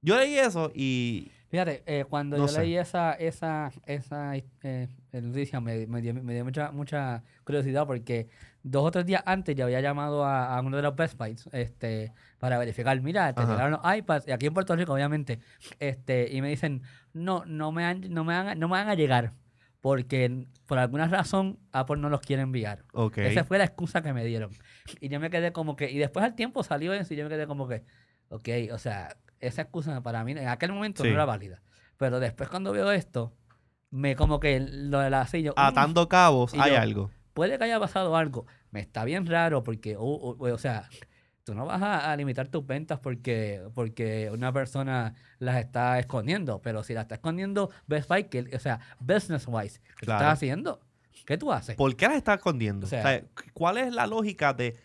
Yo leí eso y Fíjate, eh, cuando No yo sé. leí esa, esa, esa eh, noticia me, me dio, me dio mucha, mucha curiosidad porque dos o tres días antes yo había llamado a, a uno de los Best Buys este, para verificar, mira, te llegaron los iPads, y aquí en Puerto Rico obviamente, este, y me dicen, no, no me, han, no, me van, a- no me van a llegar porque por alguna razón Apple no los quiere enviar. Esa fue la excusa que me dieron. Y yo me quedé como que, y después al tiempo salió eso y yo me quedé como que, ok, o sea, esa excusa para mí en aquel momento Sí. no era válida. Pero después cuando veo esto, me como que lo de la silla, Atando cabos, Y hay yo- algo. Puede que haya pasado algo. Me está bien raro porque, uh, uh, o sea, tú no vas a, a limitar tus ventas porque, porque una persona las está escondiendo. Pero si las está escondiendo Best Buy, que, o sea, business wise, ¿qué Claro. estás haciendo? ¿Qué tú haces? ¿Por qué las estás escondiendo? O sea- O sea, ¿Cuál es la lógica de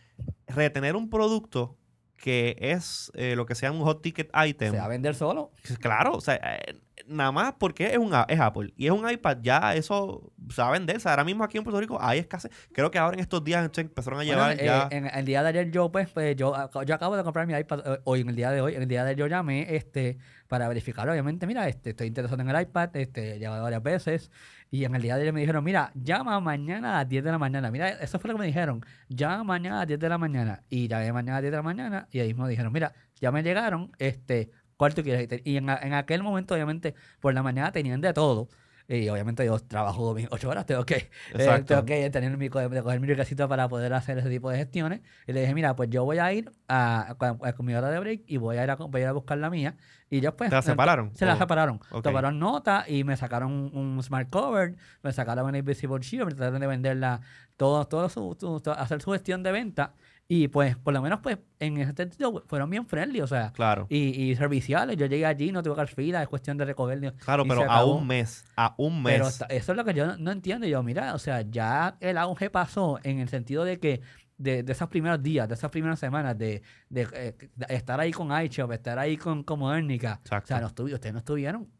retener un producto que es eh, lo que sea un hot ticket item? ¿Se va a vender solo? Claro, o sea, eh, nada más porque es, un, es Apple y es un iPad, ya eso se va a vender. O sea, ahora mismo aquí en Puerto Rico hay escasez. Creo que ahora en estos días empezaron a Bueno, llevar eh, ya. en el día de ayer yo pues, pues, yo, yo acabo de comprar mi iPad eh, hoy en el día de hoy en el día de ayer yo llamé este para verificar obviamente mira este estoy interesado en el iPad este he llamado varias veces y en el día de ayer me dijeron mira llama mañana a las 10 de la mañana mira eso fue lo que me dijeron llama mañana a las 10 de la mañana y llamé mañana a las 10 de la mañana y ahí me dijeron mira ya me llegaron este ¿cuál tú quieres? Y en, en aquel momento obviamente por la mañana tenían de todo y obviamente yo trabajo mis ocho horas, tengo que, eh, tengo que tener mi, de coger mi requisito para poder hacer ese tipo de gestiones. Y le dije, mira, pues yo voy a ir a, a- con mi hora de break y voy a ir a, co- voy a, ir a buscar la mía. Y yo pues... ¿Te la separaron? Se la ¿O? separaron. Tomaron nota y me sacaron un, un smart cover, me sacaron un invisible shield, me trataron de venderla, todo, todo su- hacer su gestión de venta. Y pues, por lo menos, pues, en ese sentido, fueron bien friendly, o sea, Claro, y, y serviciales. Yo llegué allí, no tuve que hacer fila, es cuestión de recoger. claro, pero a un mes, a un mes. Pero eso es lo que yo no, no entiendo. Yo, mira, o sea, ya el auge pasó en el sentido de que de, de esos primeros días, de esas primeras semanas, de, de, eh, de estar ahí con iShop, estar ahí con, con Modernica. O sea, no ustedes no estuvieron.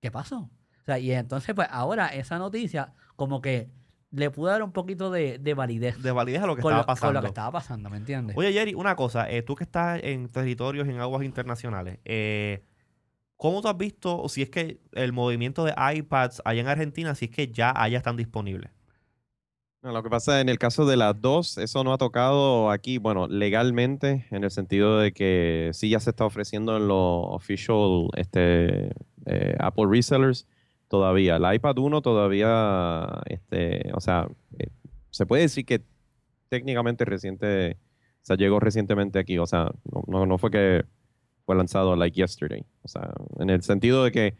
¿Qué pasó? O sea, y entonces, pues ahora esa noticia, como que le pudo dar un poquito de, de validez de validez a lo que con, estaba lo, con pasando. lo que estaba pasando, ¿me entiendes? Oye, Jerry, una cosa. eh, tú que estás en territorios, en aguas internacionales, eh, ¿cómo tú has visto, o si es que el movimiento de iPads allá en Argentina, si es que ya allá están disponibles? No, Lo que pasa en el caso de las dos, eso no ha tocado aquí, bueno, legalmente, en el sentido de que sí ya se está ofreciendo en los official este, eh, Apple resellers todavía. El iPad 1 todavía, este, o sea, eh, se puede decir que técnicamente reciente, o sea, llegó recientemente aquí, o sea, no, no, no fue que fue lanzado like yesterday, o sea, en el sentido de que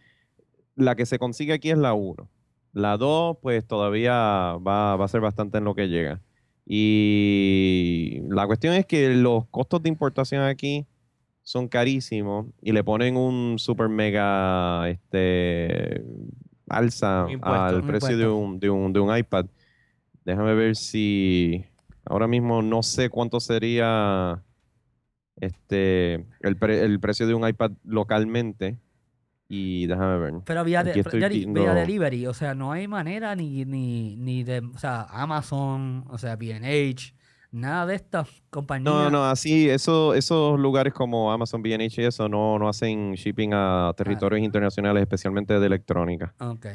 la que se consigue aquí es la 1. La 2, pues todavía va, va a ser bastante en lo que llega. Y la cuestión es que los costos de importación aquí son carísimos y le ponen un super mega este alza Un impuesto, al un precio de un, de, un, de un iPad. Déjame ver si ahora mismo no sé cuánto sería este el, pre- el precio de un iPad localmente. Y déjame ver. Pero de- vía delivery, o sea, no hay manera ni, ni, ni de, o sea, Amazon, o sea, B&H, nada de estas compañías. No, no, así, eso, esos lugares como Amazon, B&H y eso no, no hacen shipping a territorios internacionales, especialmente de electrónica. Ok,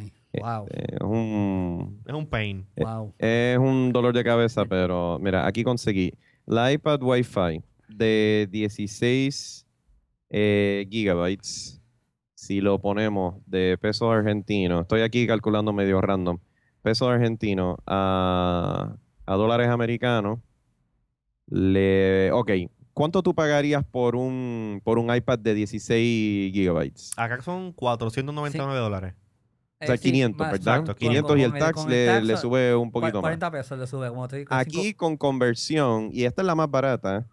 wow, Eh, es un, Es un pain. eh, wow. es un dolor de cabeza, pero mira, aquí conseguí la iPad Wi-Fi de 16 eh, gigabytes. Si lo ponemos de pesos argentinos, estoy aquí calculando medio random, pesos argentinos a, a dólares americanos, le, ok, ¿cuánto tú pagarías por un, por un iPad de 16 gigabytes? Acá son 499 dólares. O sea, Eh, sí, 500, más- ¿verdad? exacto, 500 y el tax le, tax, le sube un poquito más. 40 pesos le sube, como te digo. Aquí con conversión, y esta es la más barata,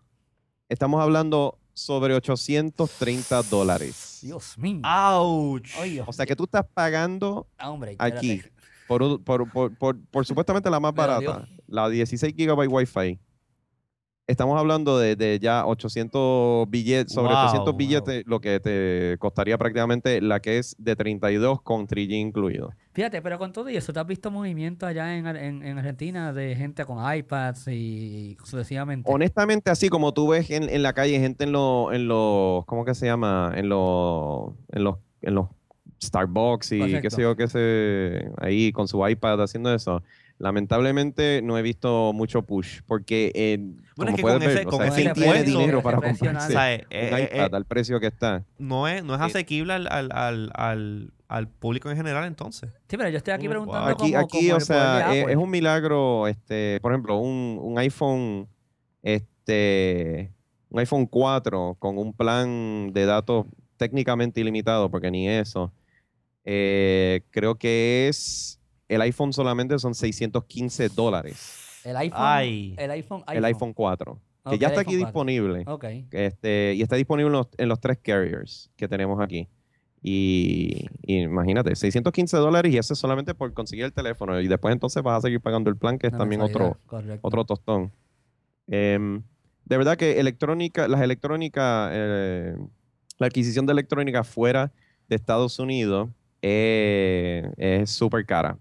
estamos hablando sobre 830 dólares. Dios mío. ¡Auch! Oye, O sea que tú estás pagando ah, hombre, aquí, por, por, por, por- por supuestamente la más barata, la 16 GB Wi-Fi. Estamos hablando de, de ya 800 billetes, sobre Wow, 800 wow. billetes, lo que te costaría prácticamente la que es de 32 con 3G incluido. Fíjate, pero con todo y eso, ¿te has visto movimiento allá en, en, en Argentina de gente con iPads y sucesivamente? Honestamente, así como tú ves en, en la calle gente en los, en los, ¿cómo que se llama? En los, en los, en los Starbucks y qué sé yo, qué sé, ahí con su iPad haciendo eso. Lamentablemente no he visto mucho push porque eh, Bueno, como es que puedes con ver, ese- o con sea, ese ¿quién tiene impuesto, dinero para impresionante. O comprarse sea, eh, un eh, iPad eh, al precio que está? no es, no es asequible al, al, al, al, al público en general, entonces. Sí, pero yo estoy aquí preguntando wow. Aquí, como, aquí como o sea, es, un milagro, este, por ejemplo, un, un iPhone, este, un iPhone 4 con un plan de datos técnicamente ilimitado, porque ni eso. eh, creo que es, el iPhone solamente son 615 dólares, El iPhone, Ay. el iPhone, el iPhone 4, que ya está aquí iPhone 4. disponible. Ok. Este, y está disponible en los, en los tres carriers que tenemos aquí. Y, y imagínate, 615 dólares y eso es solamente por conseguir el teléfono. Y después entonces vas a seguir pagando el plan, que es también otro, correcto. otro tostón. Em, de verdad que electrónica, las electrónicas, eh, la adquisición de electrónica fuera de Estados Unidos eh, es súper cara.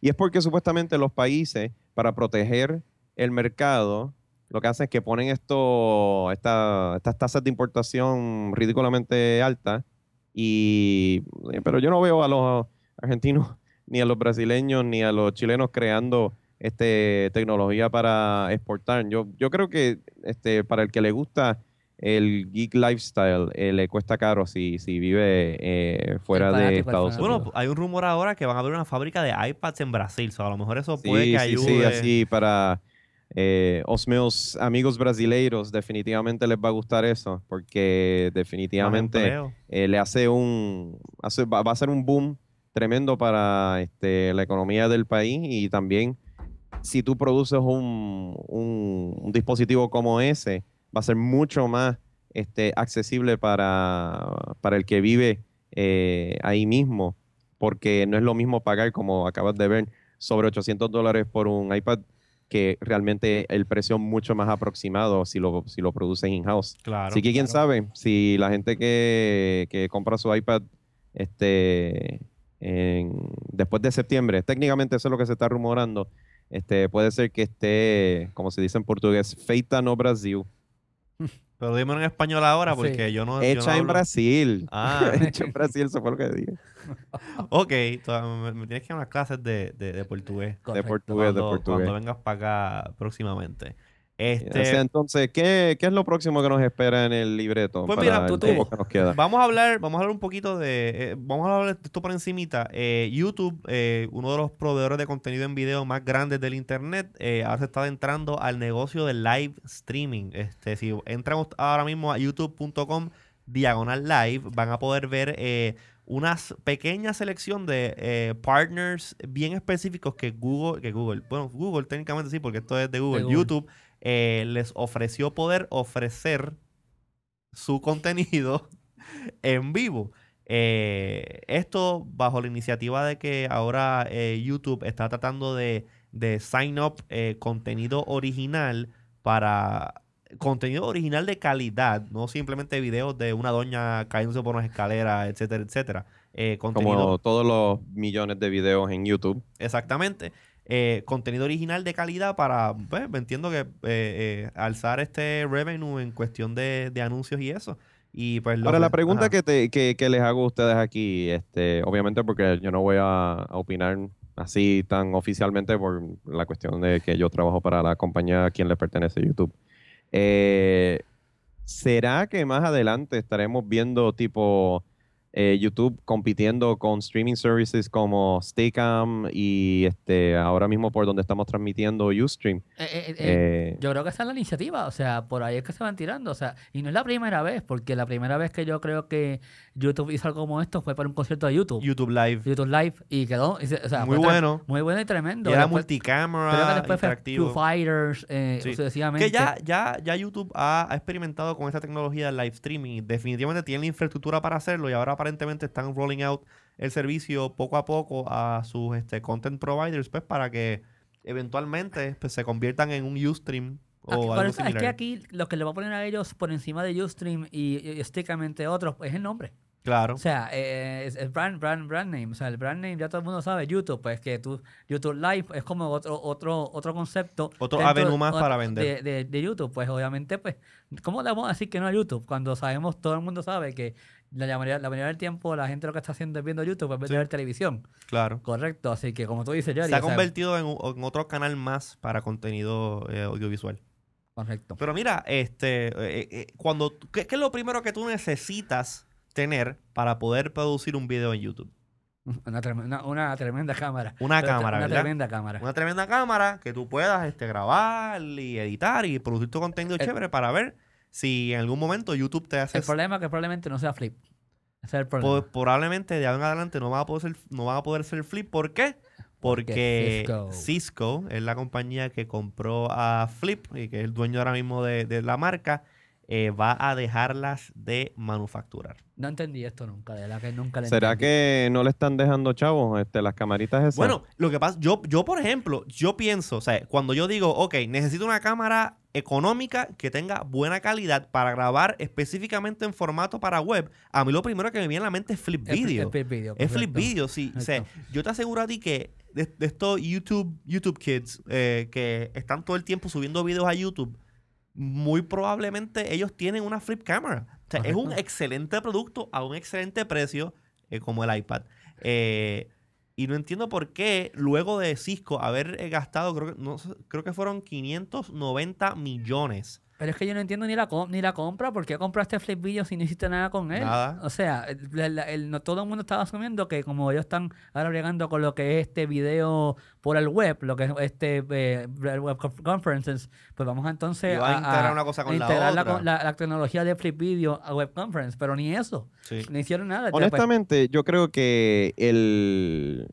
Y es porque supuestamente los países, para proteger el mercado, lo que hacen es que ponen esto, esta- estas tasas de importación ridículamente altas. Y, eh, pero yo no veo a los argentinos, ni a los brasileños, ni a los chilenos creando este, tecnología para exportar. Yo, yo creo que este, para el que le gusta el geek lifestyle, eh, le cuesta caro si, si vive eh, fuera de Estados. Unidos. Bueno, hay un rumor ahora que van a abrir una fábrica de iPads en Brasil. O sea, a lo mejor eso Sí, puede que sí, ayude. sí, así para eh, os meus amigos brasileiros definitivamente les va a gustar eso, porque definitivamente eh, le hace un, hace- va, va a ser un boom tremendo para este, la economía del país y también si tú produces un, un- un dispositivo como ese, va a ser mucho más este, accesible para, para el que vive eh, ahí mismo, porque no es lo mismo pagar, como acabas de ver, sobre 800 dólares por un iPad que realmente el precio mucho más aproximado si lo, si lo produces in-house. Claro. Así que quién claro. sabe, si la gente que, que compra su iPad este, en- después de septiembre, técnicamente eso es lo que se está rumorando, este, puede ser que esté, como se dice en portugués, feita no Brasil. Pero dímelo en español ahora Sí. porque yo no. yo Hecha no en hablo- Brasil. Ah, Hecha en Brasil, eso fue lo que dije. ok. Me, me tienes que dar unas clases de, de, de portugués. De Correcto. portugués, de Cuando, portugués. cuando vengas para acá próximamente. O sea, Este, entonces, ¿qué, qué es lo próximo que nos espera en el libreto Pues mira, tú- tú- que nos queda? Vamos a hablar, vamos a hablar un poquito de, eh, vamos a hablar de esto por encimita. Eh, YouTube, eh, uno de los proveedores de contenido en video más grandes del internet, eh, ahora se está adentrando al negocio del live streaming. Este, si entran ahora mismo a youtube.com diagonal live, van a poder ver eh, una pequeña selección de eh, partners bien específicos que Google, que Google, bueno, Google técnicamente sí, porque esto es de Google, Google. YouTube, eh, les ofreció poder ofrecer su contenido en vivo. Eh, esto bajo la iniciativa de que ahora eh, YouTube está tratando de, de sign up contenido original para contenido original de calidad, no simplemente videos de una doña cayéndose por unas escaleras, etcétera, etcétera. Eh, contenido, Como todos los millones de videos en YouTube. Exactamente. Eh, contenido original de calidad para, pues, me entiendo que eh, eh, alzar este revenue en cuestión de, de anuncios y eso. Y pues Ahora, la pregunta ajá. que, te, que, que les hago a ustedes aquí, este, obviamente porque yo no voy a, a opinar así tan oficialmente por la cuestión de que yo trabajo para la compañía a quien le pertenece YouTube. ¿Será que más adelante estaremos viendo tipo eh, YouTube compitiendo con streaming services como Steakam y este, ahora mismo por donde estamos transmitiendo Ustream? Eh, eh, eh, Eh, Yo creo que esa es la iniciativa, o sea, por ahí es que se van tirando, o sea, y no es la primera vez, porque la primera vez que yo creo que YouTube hizo algo como esto fue para un concierto de YouTube, YouTube Live. YouTube Live, y quedó, y se- o sea, Muy fue bueno. muy bueno y tremendo. Y era Después- creo que multicámara, después fue interactivo. Foo Fighters, eh, Sí. sucesivamente. Que ya, ya, ya YouTube ha, ha experimentado con esta tecnología del live streaming. y Definitivamente tienen la infraestructura para hacerlo y ahora aparentemente están rolling out el servicio poco a poco a sus este, content providers pues para que eventualmente pues, se conviertan en un Ustream o Aquí- por algo eso es que similar. aquí lo que le va a poner a ellos por encima de Ustream y, y Stickam, entre otros, es el nombre. Claro. O sea, eh, es, es brand, brand, brand name. O sea, el brand name ya todo el mundo sabe. YouTube, pues que tú, YouTube Live es como otro, otro, otro concepto. Otro avenue más para vender. De, de- de YouTube. Pues obviamente, pues, ¿cómo le vamos a decir que no a YouTube? Cuando sabemos, todo el mundo sabe que la mayoría, la mayoría del tiempo la gente lo que está haciendo es viendo YouTube en vez de Sí. ver televisión. Claro. Correcto. Así que como tú dices, Jerry, Se ha convertido en, otro canal más para contenido eh, audiovisual. Correcto. Pero mira, este, eh, eh, cuando, ¿qué, qué es lo primero que tú necesitas tener para poder producir un video en YouTube? Una, trem- una, una tremenda cámara. Una Pero cámara, Una ¿verdad? tremenda cámara. Una tremenda cámara que tú puedas este, grabar y editar y producir tu contenido El- chévere para ver si en algún momento YouTube te hace... El problema es que probablemente no sea flip. Ese es el problema. probablemente de ahora en adelante no van a poder ser, no van a poder ser flip. ¿Por qué? Porque Porque Cisco. Cisco. es la compañía que compró a Flip y que es el dueño ahora mismo de, de la marca, eh, va a dejarlas de manufacturar. No entendí esto nunca, de verdad que nunca le ¿Será entendí. que no le están dejando chavos este, las camaritas esas? Bueno, lo que pasa, yo, yo por ejemplo, yo pienso, o sea, cuando yo digo, ok, necesito una cámara económica que tenga buena calidad para grabar específicamente en formato para web, a mí lo primero que me viene a la mente es Flip Es fli- Video. Es flip video. Es Flip. Video, sí. O sea, yo te aseguro a ti que de, de estos YouTube, YouTube Kids eh, que están todo el tiempo subiendo videos a YouTube, muy probablemente ellos tienen una flip camera. O sea, es un excelente producto a un excelente precio, eh, como el iPad. Eh, y no entiendo por qué, luego de Cisco haber eh, gastado, creo que, no sé, creo que fueron 590 millones. Pero es que yo no entiendo ni la, com- ni la compra. ¿Por qué compraste Flip Video si no hiciste nada con él? Nada. O sea, el- el- el- no, todo el mundo estaba asumiendo que como ellos están ahora bregando con lo que es este video por el web, lo que es este eh, web conf- conferences, pues vamos a entonces va a integrar una cosa con la integrar otra. la, la tecnología de Flip Video a web conference. Pero ni eso. Sí. No hicieron nada. Después- Honestamente, yo creo que el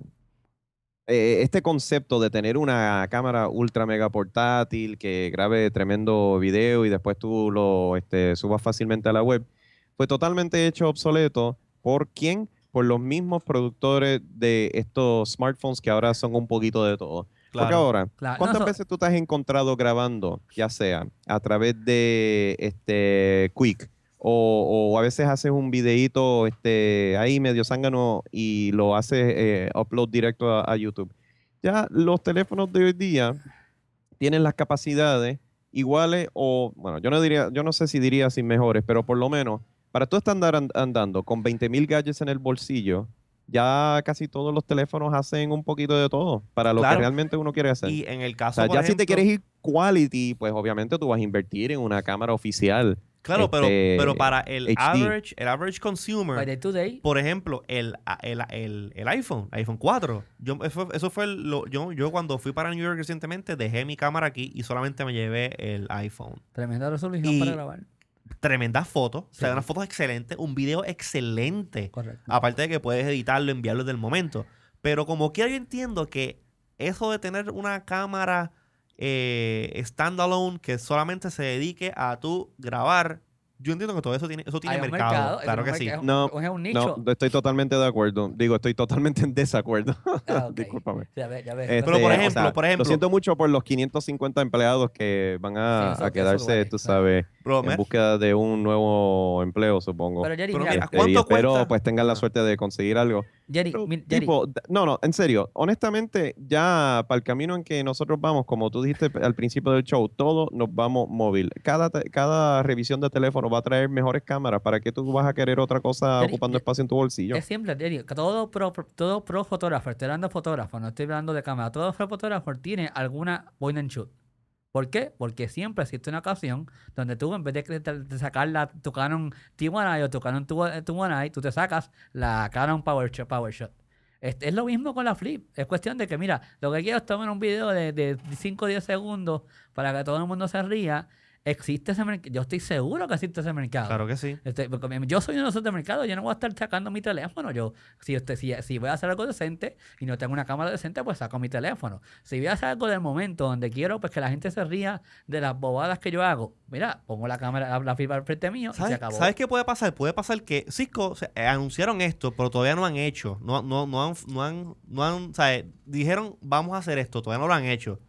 eh, este concepto de tener una cámara ultra mega portátil que grabe tremendo video y después tú lo este, subas fácilmente a la web fue totalmente hecho obsoleto. Por quién por los mismos productores de estos smartphones que ahora son un poquito de todo. Porque ahora, Claro, no, ¿cuántas so- veces tú te has encontrado grabando, ya sea a través de este Quick o, o a veces haces un videíto este, ahí medio zángano y lo haces eh, upload directo a, a YouTube? Ya los teléfonos de hoy día tienen las capacidades iguales o, bueno, yo no diría, yo no sé si diría sin mejores, pero por lo menos para tú estar andar- andando con 20.000 gadgets en el bolsillo, ya casi todos los teléfonos hacen un poquito de todo para lo Claro. que realmente uno quiere hacer. Y en el o caso, sea, por ya si te quieres ir quality, pues obviamente tú vas a invertir en una cámara oficial. Claro, pero, este, pero para el HD. average, el average consumer, by day to day, por ejemplo, el, el, el, el iPhone, iPhone 4. Yo, eso, eso fue lo, yo, yo cuando fui para New York recientemente dejé mi cámara aquí y solamente me llevé el iPhone. tremenda resolución y- para grabar. tremendas fotos, o sea, Sí. unas fotos excelentes, un video excelente. Correcto. Aparte de que puedes editarlo, enviarlo desde el momento. Pero como quiera yo entiendo que eso de tener una cámara eh, standalone que solamente se dedique a tú grabar, yo entiendo que todo eso tiene, eso tiene Hay un mercado. Claro que sí. Es un, No, es un nicho. No, estoy totalmente de acuerdo. Digo, estoy totalmente en desacuerdo. Ah, ok. Discúlpame. Ya ves, ya ves. Este, Pero, por o ejemplo, sea, por ejemplo- Lo siento mucho por los 550 empleados que van a, Sí, eso- a eso quedarse, tú claro. sabes, Bro, en mira, búsqueda de un nuevo empleo, supongo. Pero Jerry, Pero mira, mira, Este, y ¿cuánto espero cuesta? pues tengan la suerte de conseguir algo. Jerry, Pero, mi- Jerry, tipo, d- no, no, en serio, honestamente, ya para el camino en que nosotros vamos, como tú dijiste al principio del show, todo nos vamos móvil. Cada, te- cada revisión de teléfono va a traer mejores cámaras. ¿Para qué tú vas a querer otra cosa ocupando espacio en tu bolsillo? Es simple, todo pro, todo pro fotógrafo, estoy hablando de fotógrafo, no estoy hablando de cámara, todo pro fotógrafo tiene alguna point and shoot. ¿Por qué? Porque siempre existe una ocasión donde tú, en vez de, sacar la, tu Canon T1i o tu Canon T1 T1i, tú te sacas la Canon Power Shot. Power Shot. Este, es lo mismo con la flip. Es cuestión de que, mira, lo que quiero es tomar un video de, de 5 o 10 segundos para que todo el mundo se ría. Existe ese mercado. Yo estoy seguro que existe ese mercado. Claro que sí. Este, yo soy un nosotros de mercado, yo no voy a estar sacando mi teléfono. Yo, si, usted, si, si voy a hacer algo decente y no tengo una cámara decente, pues saco mi teléfono. Si voy a hacer algo del momento donde quiero pues que la gente se ría de las bobadas que yo hago, mira, pongo la cámara, la fibra al frente mío y se ¿Sabes, acabó. ¿Sabes qué puede pasar? Puede pasar que Cisco o sea, eh, anunciaron esto, pero todavía no han hecho. No, no, no han, no han, no han, o sea, dijeron vamos a hacer esto, todavía no lo han hecho.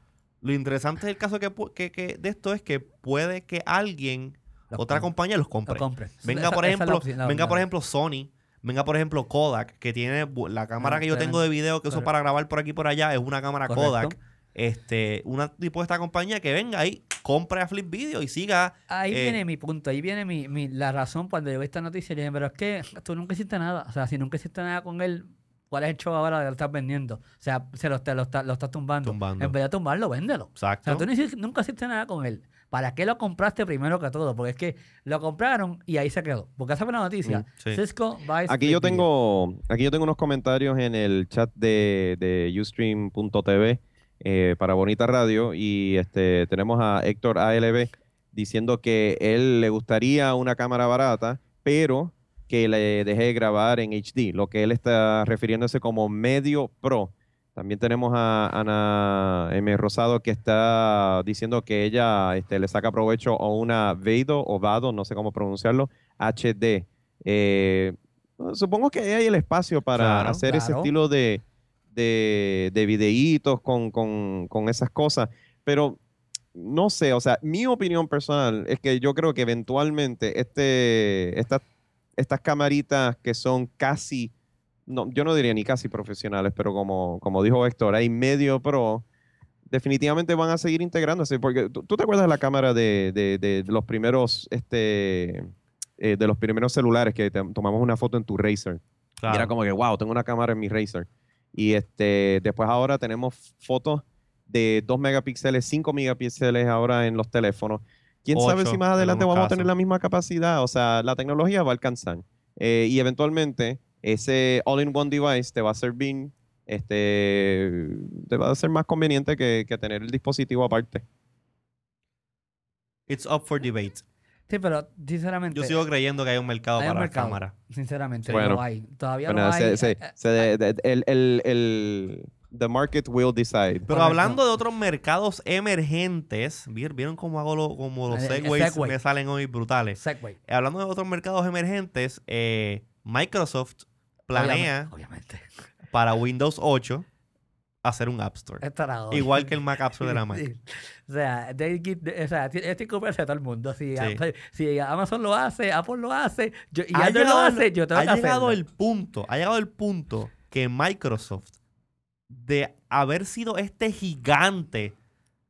Lo interesante del caso que, que, que de esto es que puede que alguien, Los otra com- compañía los Lo compre. compre. Venga, Esa- por ejemplo, opción, venga, por ejemplo, Sony. Venga, por ejemplo, Kodak, que tiene la cámara que yo tengo de video que uso Correcto. para grabar por aquí y por allá, es una cámara Correcto. Kodak. Este, una tipo de esta compañía que venga ahí, compre a Flip Video y siga. Ahí eh, viene mi punto, ahí viene mi, mi- la razón cuando yo vi esta noticia. Yo dije, pero es que tú nunca hiciste nada. O sea, si nunca hiciste nada con él, ¿cuál es el show ahora de que lo estás vendiendo? O sea, se lo, te lo, está- lo estás tumbando. Tumbando. En vez de tumbarlo, véndelo. O Exacto. sea, tú no hiciste- nunca hiciste nada con él. ¿Para qué lo compraste primero que todo? Porque es que lo compraron y ahí se quedó. Porque esa fue la noticia. Mm, sí. Cisco buys Aquí yo tengo, aquí yo tengo unos comentarios en el chat de, de Ustream.tv eh, para Bonita Radio y este tenemos a Héctor ALB diciendo que él le gustaría una cámara barata, pero que le deje de grabar en HD, lo que él está refiriéndose como medio pro. También tenemos a Ana M. Rosado que está diciendo que ella este, le saca provecho a una Vado o Vado, no sé cómo pronunciarlo, HD. Eh, supongo que hay el espacio para Claro, hacer ese estilo de, de, de videitos con, con, con esas cosas, pero no sé, o sea, mi opinión personal es que yo creo que eventualmente este, estas, estas camaritas que son casi, no, yo no diría ni casi profesionales, pero como, como dijo Héctor, hay medio pro, definitivamente van a seguir integrándose, porque tú, tú te acuerdas de la cámara de, de- de los primeros, este, eh, de los primeros celulares que te- tomamos una foto en tu Razer. Y era como que, wow, tengo una cámara en mi Razer. Y este, después ahora tenemos fotos de 2 megapíxeles, 5 megapíxeles ahora en los teléfonos. ¿Quién sabe si más adelante vamos a tener la misma capacidad? O sea, la tecnología va a alcanzar. Eh, y eventualmente ese all-in-one device te va a servir, este, te va a ser más conveniente que, que tener el dispositivo aparte. It's up for debate. Sí, pero sinceramente. Yo sigo creyendo que hay un mercado hay un para mercado. cámaras. Sinceramente, Bueno. lo hay. Todavía Bueno, lo hay. se- se- Eh, eh, se de- de- el, el, el- the market will decide. Pero Correcto. hablando de otros mercados emergentes, ¿vieron ¿vieron cómo hago lo- como los El- el segways segue. me salen hoy brutales? Segway. Hablando de otros mercados emergentes, eh, Microsoft planea Obviamente. para Windows 8 hacer un App Store. Estará hoy. Igual que el Mac App Store de la Mac. Sí. O sea, they give- o sea, todo el mundo. Si, Sí. Apple- si Amazon lo hace, Apple lo hace, yo, y Ha Android lo llegado- hace, yo tengo ha que llegado hacerlo. el punto, ha llegado el punto que Microsoft, de haber sido este gigante,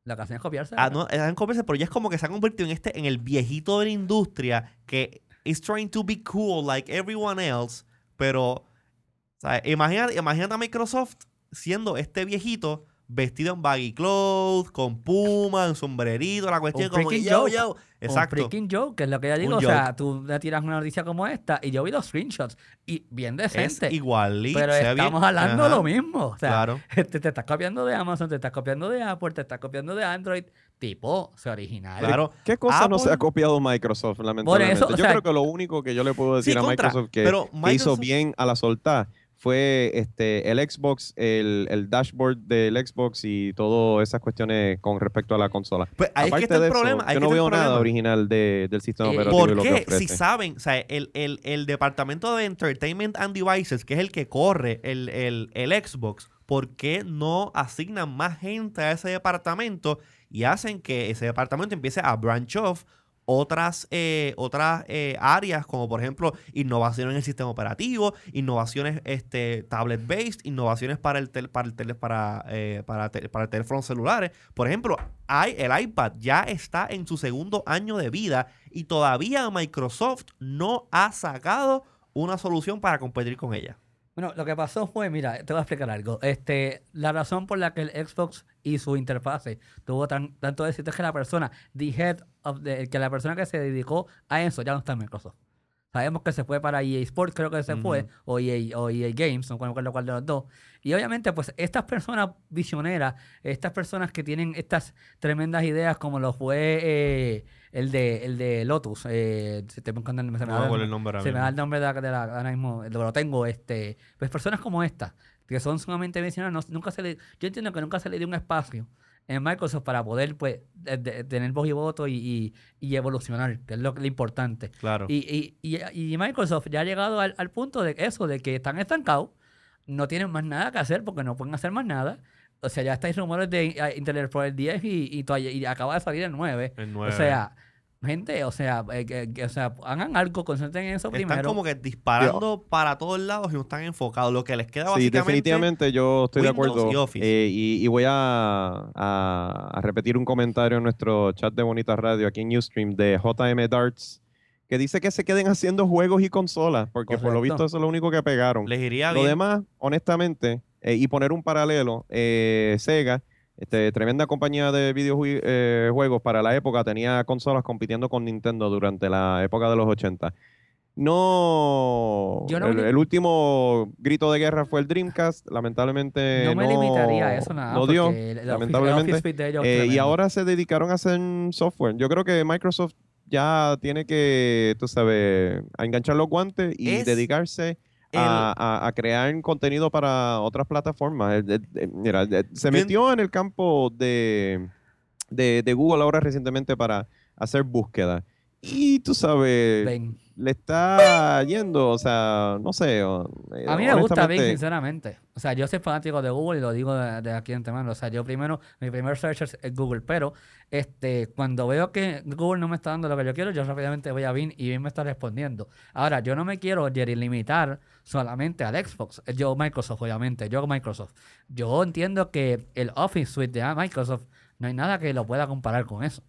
La ocasión es copiarse. ah, no, han conversado, pero ya es como que se ha convertido en este, en el viejito de la industria que is trying to be cool like everyone else, pero ¿sabes? Imagínate, imagínate a Microsoft siendo este viejito vestido en baggy clothes, con puma, en sombrerito, la cuestión Un como que yo. Exacto. Un freaking joke, que es lo que yo digo. Un O sea, joke. tú le tiras una noticia como esta y yo vi los screenshots y bien Es decente. igualito. pero se bien- estamos hablando de Ajá, lo mismo. O sea, Claro. este, te estás copiando de Amazon, te estás copiando de Apple, te estás copiando de Android. tipo, sea original. Claro. ¿Qué cosa no se ha copiado Microsoft, lamentablemente? eso, o Yo sea- creo que lo único que yo le puedo decir Sí, a contra, Microsoft que, pero que hizo bien a la soltar fue este el Xbox, el, el dashboard del Xbox y todas esas cuestiones con respecto a la consola. Pues ahí es que está el eso, problema. yo no veo nada problema. original de- del sistema Eh, operativo ¿Por lo que qué? Si saben, o sea, el, el- el departamento de Entertainment and Devices, que es el que corre el, el- el Xbox, ¿por qué no asignan más gente a ese departamento y hacen que ese departamento empiece a branch off otras, eh, otras eh, áreas, como por ejemplo innovación en el sistema operativo, innovaciones este, tablet-based, innovaciones para el, tel- para el, tele- para, eh, para, te- para teléfonos celulares. Por ejemplo, hay, el iPad ya está en su segundo año de vida y todavía Microsoft no ha sacado una solución para competir con ella. Bueno, lo que pasó fue, mira, te voy a explicar algo. Este, la razón por la que el Xbox y su interfase tuvo tan, tanto éxito es que la persona, the head of the- que la persona que se dedicó a eso ya no está en Microsoft. Sabemos que se fue para EA Sports, creo que se fue, o EA, o EA Games, no recuerdo cuál de los dos. Y obviamente, pues, estas personas visioneras, estas personas que tienen estas tremendas ideas, como lo fue eh, el, de, el de Lotus, eh, se te me se me da- el nombre se me da el nombre de la, de la- ahora mismo, lo tengo, este, pues personas como esta, que son sumamente visionarias, no- nunca se le, yo entiendo que nunca se le dio un espacio en Microsoft para poder, pues, de- de- tener voz y voto y, y- y evolucionar, que es lo, lo importante. Claro. Y, y, y, y Microsoft ya ha llegado al, al punto de eso, de que están estancados, no tienen más nada que hacer porque no pueden hacer más nada. O sea, ya estáis rumores de eh, Internet Explorer 10 y, y, todavía- y acaba de salir el 9. El O 9. sea, gente, o sea, eh, que- que- o sea, hagan algo, concentren en eso están primero. como que disparando para todos lados y no están enfocados. Lo que les queda Sí, básicamente definitivamente yo estoy de Windows acuerdo. y Office. Eh, y, y voy a, a- a repetir un comentario en nuestro chat de Bonita Radio aquí en Ustream de JM Darts, que dice que se queden haciendo juegos y consolas, porque por lo visto eso es lo único que pegaron. les iría Lo bien. demás, honestamente, eh, y poner un paralelo, eh, Sega, este, tremenda compañía de videojuegos para la época, tenía consolas compitiendo con Nintendo durante la época de los 80. No, el, me- el último grito de guerra fue el Dreamcast, lamentablemente no me limitaría a eso nada. no dio, el- el lamentablemente. De ellos Eh, y ahora se dedicaron a hacer software. Yo creo que Microsoft ya tiene que, tú sabes, a enganchar los guantes y Es dedicarse a, a- a crear contenido para otras plataformas. Eh, eh, eh, Mira, se metió en el campo de, de, de Google ahora recientemente para hacer búsqueda. Y tú sabes, le está yendo, o sea, no sé. o- eh, A mí me gusta Bing, sinceramente. O sea, yo soy fanático de Google y lo digo de, de aquí antemano. O sea, yo primero, mi primer search es es Google, pero este, cuando veo que Google no me está dando lo que yo quiero, yo rápidamente voy a Bing y Bing me está respondiendo. Ahora, yo no me quiero, Jerry, limitar solamente al Xbox. Yo, Microsoft, obviamente. Yo, Microsoft. Yo entiendo que el Office Suite de Microsoft no hay nada que lo pueda comparar con eso.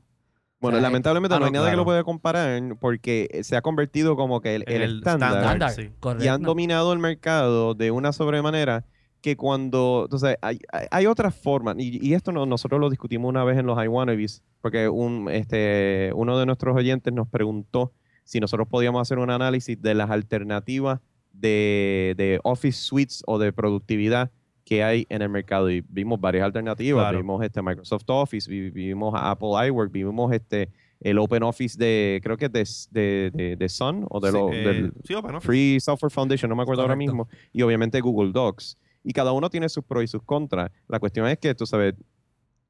Bueno, O sea, lamentablemente ah, no hay nada que lo pueda comparar porque se ha convertido como que el, En el el estándar. estándar. Estándar, sí. y han dominado el mercado de una sobremanera que cuando, entonces, hay, hay, hay otras formas, y, y esto no- nosotros lo discutimos una vez en los iWannabes, porque un, este, uno de nuestros oyentes nos preguntó si nosotros podíamos hacer un análisis de las alternativas de, de Office Suites o de productividad que hay en el mercado y vimos varias alternativas, Claro. vimos este Microsoft Office, vi- vimos Apple iWork, vimos este el Open Office de, creo que es de, de, de, de Sun o de Sí, lo, eh, del, sí. Free Software Foundation, no me acuerdo ahora Correcto. mismo, y obviamente Google Docs. Y cada uno tiene sus pros y sus contras. La cuestión es que, tú sabes,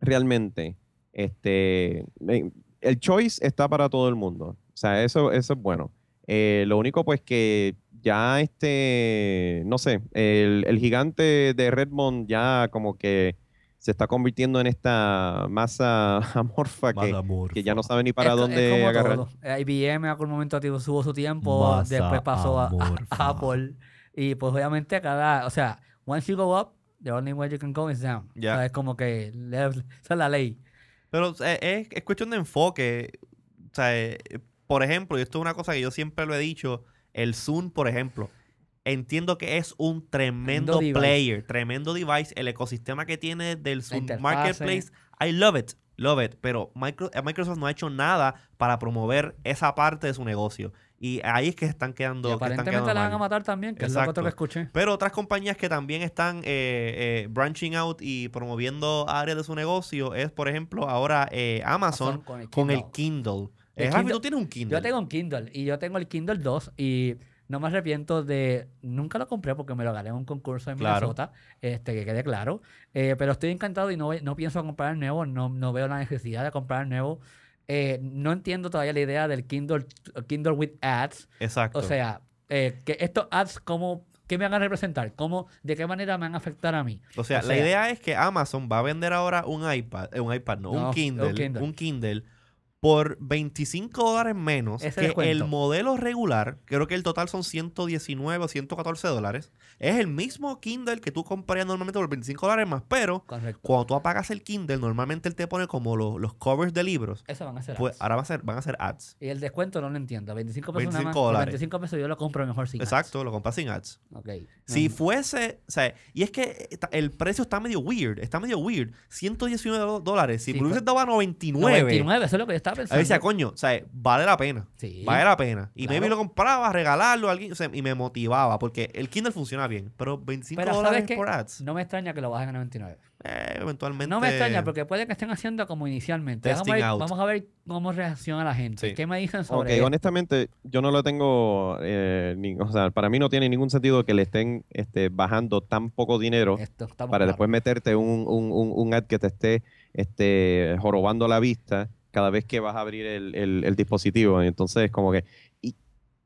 realmente, este, el choice está para todo el mundo. O sea, eso, eso es bueno. Eh, lo único, pues, que ya este, no sé, el, el gigante de Redmond ya como que se está convirtiendo en esta masa amorfa que, que ya no sabe ni para Es co- es dónde agarrar. todo. IBM en algún momento tuvo su tiempo, Masa después pasó a, Apple. Y pues obviamente cada, o sea, once you go up, the only way you can go is down. Ya. O sea, es como que esa es la ley. Pero es, es cuestión de enfoque. O sea, eh, por ejemplo, y esto es una cosa que yo siempre lo he dicho, el Zoom, por ejemplo, entiendo que es un tremendo Tremendo device. player, tremendo device, el ecosistema que tiene del Zoom. Marketplace, I love it. love it. Pero eh, Microsoft no ha hecho nada para promover esa parte de su negocio. Y ahí es que están quedando. Y que están aparentemente quedando la van a matar también, que es lo que escuché. Pero otras compañías que también están eh, eh, branching out y promoviendo áreas de su negocio es, por ejemplo, ahora eh, Amazon con el con el Kindle. El Rafi, Kindle- tú tienes un Kindle. Yo tengo un Kindle y yo tengo el Kindle 2 y no me arrepiento de... Nunca lo compré porque me lo gané en un concurso en Claro. Minnesota, este, que quede claro. Eh, pero estoy encantado y no, no pienso comprar el nuevo, no, no veo la necesidad de comprar el nuevo. Eh, no entiendo todavía la idea del Kindle, Kindle with ads. Exacto. O sea, eh, que estos ads, ¿cómo, ¿qué me van a representar? ¿Cómo, ¿De qué manera me van a afectar a mí? O sea, O la sea- idea es que Amazon va a vender ahora un iPad, eh, un iPad, no, No, un, un Kindle, Kindle. un Kindle por 25 dólares menos Ese que descuento. el modelo regular. Creo que el total son 119 o 114 dólares. Es el mismo Kindle que tú comprarías normalmente por 25 dólares más, pero Correcto. cuando tú apagas el Kindle, normalmente él te pone como los, los covers de libros. Eso van a ser Pues ads. ahora va a ser, van a ser ads. Y el descuento no lo entiendo. 25 pesos nada 25 más. Por dólares. 25 pesos yo lo compro mejor sin ads. Exacto, lo compras sin ads. Ok. Si No, fuese, o sea, y es que el precio está medio weird, está medio weird. 119 do- dólares. Si Sí, me hubiesen fue- dado a 99, 99, eso es lo que yo estaba a pensando. ver, decía, coño, o sea, vale la pena. Sí. Vale la pena. Y Claro. maybe lo compraba, regalarlo a alguien, o sea, y me motivaba, porque el Kindle funciona bien, pero 25 Pero dólares ¿sabes por ads, No me extraña que lo bajen a 99. eh, eventualmente. No me extraña porque puede que estén haciendo como inicialmente. Vamos a, ver, out. vamos a ver cómo reacciona la gente. Sí. ¿Qué me dicen Ok, sobre esto? honestamente, yo no lo tengo, eh, ni- o sea, para mí no tiene ningún sentido que le estén este, bajando tan poco dinero para después meterte un, un, un, un ad que te esté este, jorobando la vista cada vez que vas a abrir el, el- el dispositivo. Entonces, como que, ¿y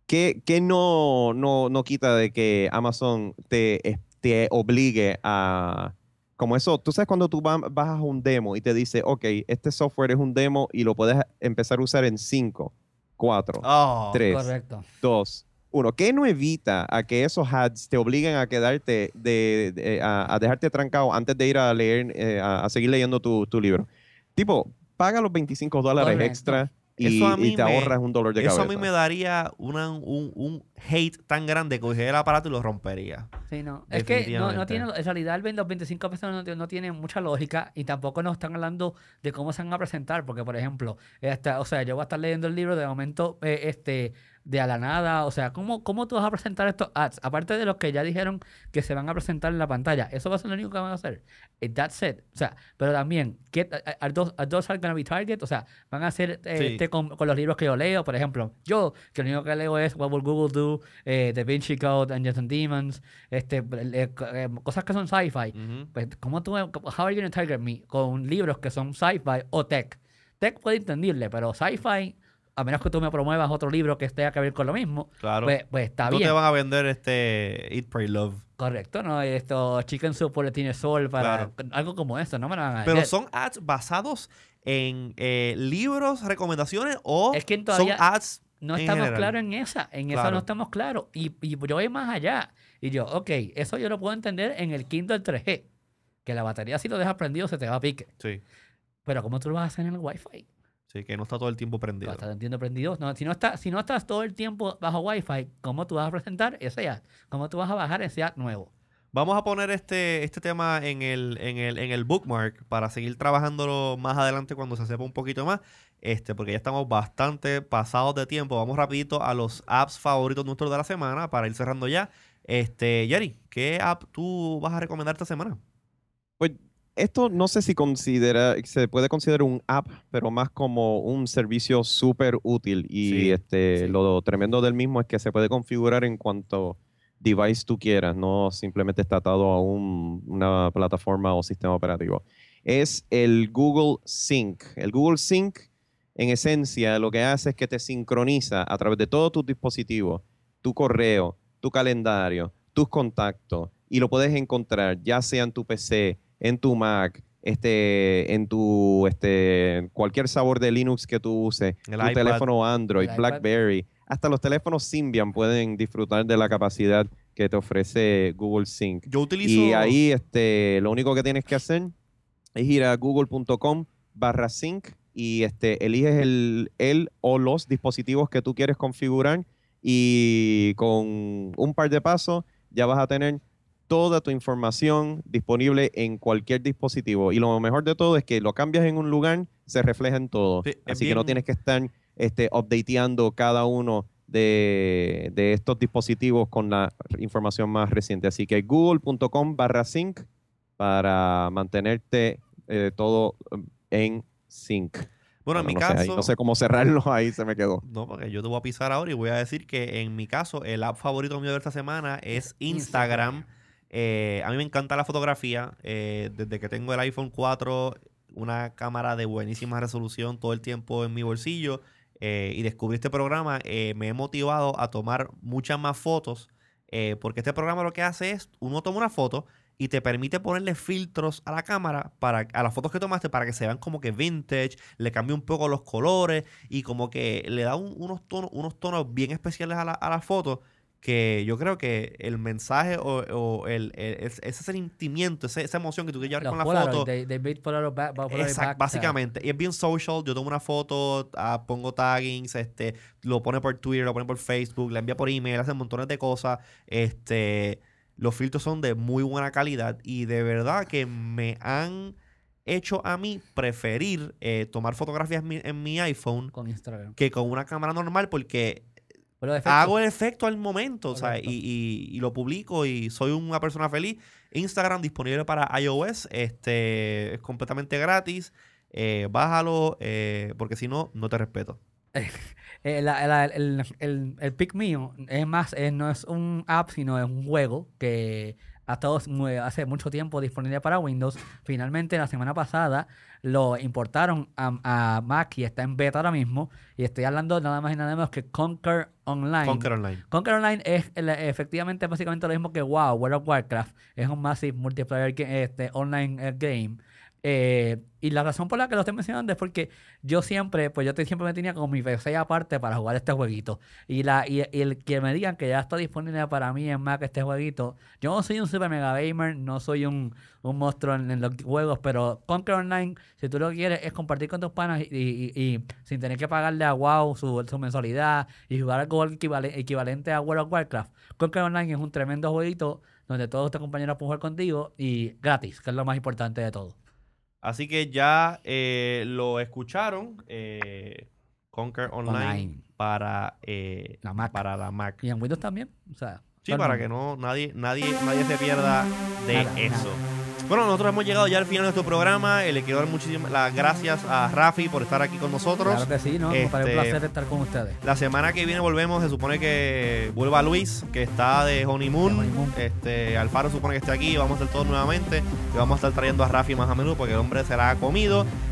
qué, qué no, no, no quita de que Amazon te, te obligue a... Como eso, tú sabes cuando tú ba- bajas un demo y te dice, ok, este software es un demo y lo puedes empezar a usar en 5, 4, Oh, 3, Correcto. 2, 1. ¿Qué no evita a que esos ads te obliguen a quedarte, de, de- a, a dejarte trancado antes de ir a leer, eh, a, a seguir leyendo tu, tu libro? Tipo, paga los 25 dólares Correcto. extra y, Eso a mí y te me- ahorras un dolor de Eso cabeza. a mí me daría una- un, un hate tan grande que cogería el aparato y lo rompería. Sí, no. Es que no, tiene, en realidad el- los 25 pesos no, no tiene mucha lógica y tampoco nos están hablando de cómo se van a presentar, porque por ejemplo, esta, o sea, yo voy a estar leyendo el libro de momento, eh, este, de a la nada, o sea, ¿cómo, ¿cómo tú vas a presentar estos ads? Aparte de los que ya dijeron que se van a presentar en la pantalla, eso va a ser lo único que van a hacer. Eh, That's it. O sea, pero también, ¿qué, are, those, are those are gonna be target? O sea, van a hacer eh, Sí. este con, con los libros que yo leo, por ejemplo, yo, que lo único que leo es What Will Google Do, eh, Da Vinci Code, Angels and Demons, este, eh, co- cosas que son sci-fi. Ujú. Pues, ¿cómo tú, how are you gonna target me con libros que son sci-fi o tech? Tech puede entenderle, pero sci-fi, a menos que tú me promuevas otro libro que tenga que ver con lo mismo, Claro. pues, pues está no bien. te van a vender este Eat, Pray, Love. Correcto, ¿no? Esto, Chicken Soup por tiene sol para Claro. algo como eso, no me lo van a Pero son ads basados en eh, libros, recomendaciones o Es que son ads No estamos claros en esa, en esa Claro. no estamos claros. Y, y yo voy más allá. Y yo, ok, eso yo lo puedo entender en el Kindle 3G. Que la batería si lo dejas prendido se te va a pique. Sí, Pero ¿cómo tú lo vas a hacer en el Wi-Fi? Que no está todo el tiempo prendido. estás entiendo prendido. No, si, no está, si no estás todo el tiempo bajo Wi-Fi, ¿cómo tú vas a presentar ese ad? ¿Cómo tú vas a bajar ese ad nuevo? Vamos a poner este, este tema en el, en, el, en el bookmark para seguir trabajándolo más adelante cuando se sepa un poquito más. Este, porque ya estamos bastante pasados de tiempo. Vamos rapidito a los apps favoritos nuestros de la semana para ir cerrando ya. Este, Jerry, ¿qué app tú vas a recomendar esta semana? Esto no sé si considera, se puede considerar un app, pero más como un servicio súper útil. Y Sí, este, sí. lo tremendo del mismo es que se puede configurar en cuanto device tú quieras, no simplemente está atado a un- una plataforma o sistema operativo. Es el Google Sync. El Google Sync, en esencia, lo que hace es que te sincroniza a través de todos tus dispositivos, tu correo, tu calendario, tus contactos, y lo puedes encontrar ya sea en tu PC, en tu Mac, este, en tu este, cualquier sabor de Linux que tú uses, El tu iPad. teléfono Android. BlackBerry, hasta los teléfonos Symbian pueden disfrutar de la capacidad que te ofrece Google Sync. Yo utilizo. Y ahí este, lo único que tienes que hacer es ir a google.com barra sync y este, eliges el, el o los dispositivos que tú quieres configurar y con un par de pasos ya vas a tener toda tu información disponible en cualquier dispositivo. Y lo mejor de todo es que lo cambias en un lugar se refleja en todo. Sí, Así que no tienes que estar este, updateando cada uno de, de estos dispositivos con la información más reciente. Así que google.com barra sync para mantenerte eh, todo eh, en sync. Bueno, en mi no, sé, ahí caso. no sé cómo cerrarlo, ahí se me quedó. No, porque yo te voy a pisar ahora y voy a decir que en mi caso, el app favorito mío de esta semana es Instagram. Eh, a mí me encanta la fotografía. eh, desde que tengo el iPhone 4, una cámara de buenísima resolución todo el tiempo en mi bolsillo. eh, y descubrí este programa, eh, me he motivado a tomar muchas más fotos. porque este programa lo que hace es, uno toma una foto y te permite ponerle filtros a la cámara para a las fotos que tomaste para que se vean como que vintage, le cambia un poco los colores y como que le da un- unos tonos unos tonos bien especiales a la, a la foto que yo creo que el mensaje o, o el, el- es- ese sentimiento, esa emoción que tú quieres llevar Los con la foto they, they made Polaroid back- back- Polaroid Exacto, back, o sea, básicamente. Y es bien social. Yo tomo una foto, ah, pongo taggings, este, lo pone por Twitter, lo pone por Facebook, la envía por email, hace montones de cosas. Este, los filtros son de muy buena calidad y de verdad que me han hecho a mí preferir eh, tomar fotografías en mi, en mi iPhone con Instagram. que con una cámara normal porque hago el efecto al momento, o sea, Correcto. y, y- y lo publico y soy una persona feliz. Instagram disponible para iOS, este es completamente gratis. eh, bájalo, eh, porque si no, no te respeto. eh, la- la- el, el, el pick mío es más, eh, no es un app, sino es un juego que ha estado hace mucho tiempo disponible para Windows. Finalmente, la semana pasada lo importaron a, a Mac y está en beta ahora mismo. Y estoy hablando nada más y nada menos que Conquer Online. Conquer Online. Conquer Online es efectivamente básicamente lo mismo que WoW, World of Warcraft. Es un massive multiplayer este, online eh, game. Eh, y la razón por la que lo estoy mencionando es porque yo siempre, pues yo siempre me tenía como mi PC aparte para jugar este jueguito. Y, la, y, el que me digan que ya está disponible para mí en Mac este jueguito, yo no soy un super mega gamer, no soy un, un monstruo en, los juegos, pero Conquer Online, si tú lo quieres, es compartir con tus panas y, sin tener que pagarle a WoW su, su mensualidad y jugar algo equivale- equivalente a World of Warcraft. Conquer Online es un tremendo jueguito donde todos tus compañeros pueden jugar contigo y gratis, que es lo más importante de todo. Así que ya eh, lo escucharon. eh, Conquer Online, Online. para eh, La Mac. para la Mac. Y en Windows también. O sea, Sí, para que no nadie nadie nadie se pierda de Nada, eso. Bueno, nosotros hemos llegado ya al final de nuestro programa. Eh, Le quiero dar muchísimas las gracias a Rafi por estar aquí con nosotros. Claro que sí, ¿no? Me parece un Este, placer estar con ustedes. La semana que viene volvemos, se supone que vuelva Luis, que está de honeymoon. De honeymoon. Este, Alfaro supone que esté aquí, vamos a estar todos nuevamente. Y vamos a estar trayendo a Rafi más a menudo porque el hombre se la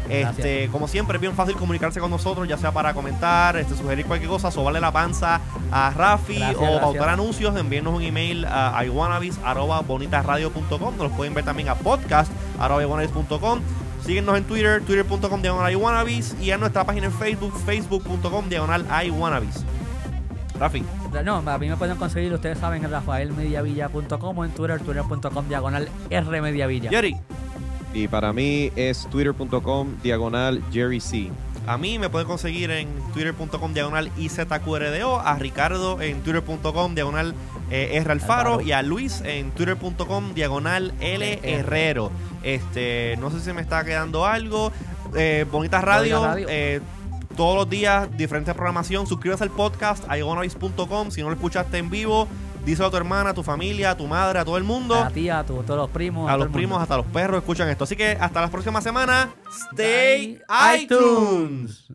Este, como siempre, es bien fácil comunicarse con nosotros, ya sea para comentar, este, sugerir cualquier cosa, sobarle la panza a Rafi Gracias, o gracias. pautar anuncios, envíenos un email a iwanabis.bonitasradio.com. Nos pueden ver también a podcast.iwanabis.com. Síguenos en Twitter, twitter.com diagonal iwanabis y en nuestra página en Facebook, facebook.com diagonal iwanabis. Rafi, No, a mí me pueden conseguir, ustedes saben, en rafaelmediavilla.com o en Twitter, twitter.com diagonal rmediavilla. Jerry, Y para mí es twitter.com diagonal Jerry C. a mí me pueden conseguir en twitter.com diagonal IZQRDO, a Ricardo en twitter.com diagonal eh, R Alfaro y a Luis en twitter.com diagonal L Herrero. Este, no sé si me está quedando algo. Eh, Bonitas Radio, eh, todos los días, diferente programación. Suscríbase al podcast, igonovis.com. Si no lo escuchaste en vivo, díselo a tu hermana, a tu familia, a tu madre, a todo el mundo. A tía, a tu- todos los primos. A todo los primos, hasta los perros escuchan esto. Así que hasta la próxima semana. Stay iTunes.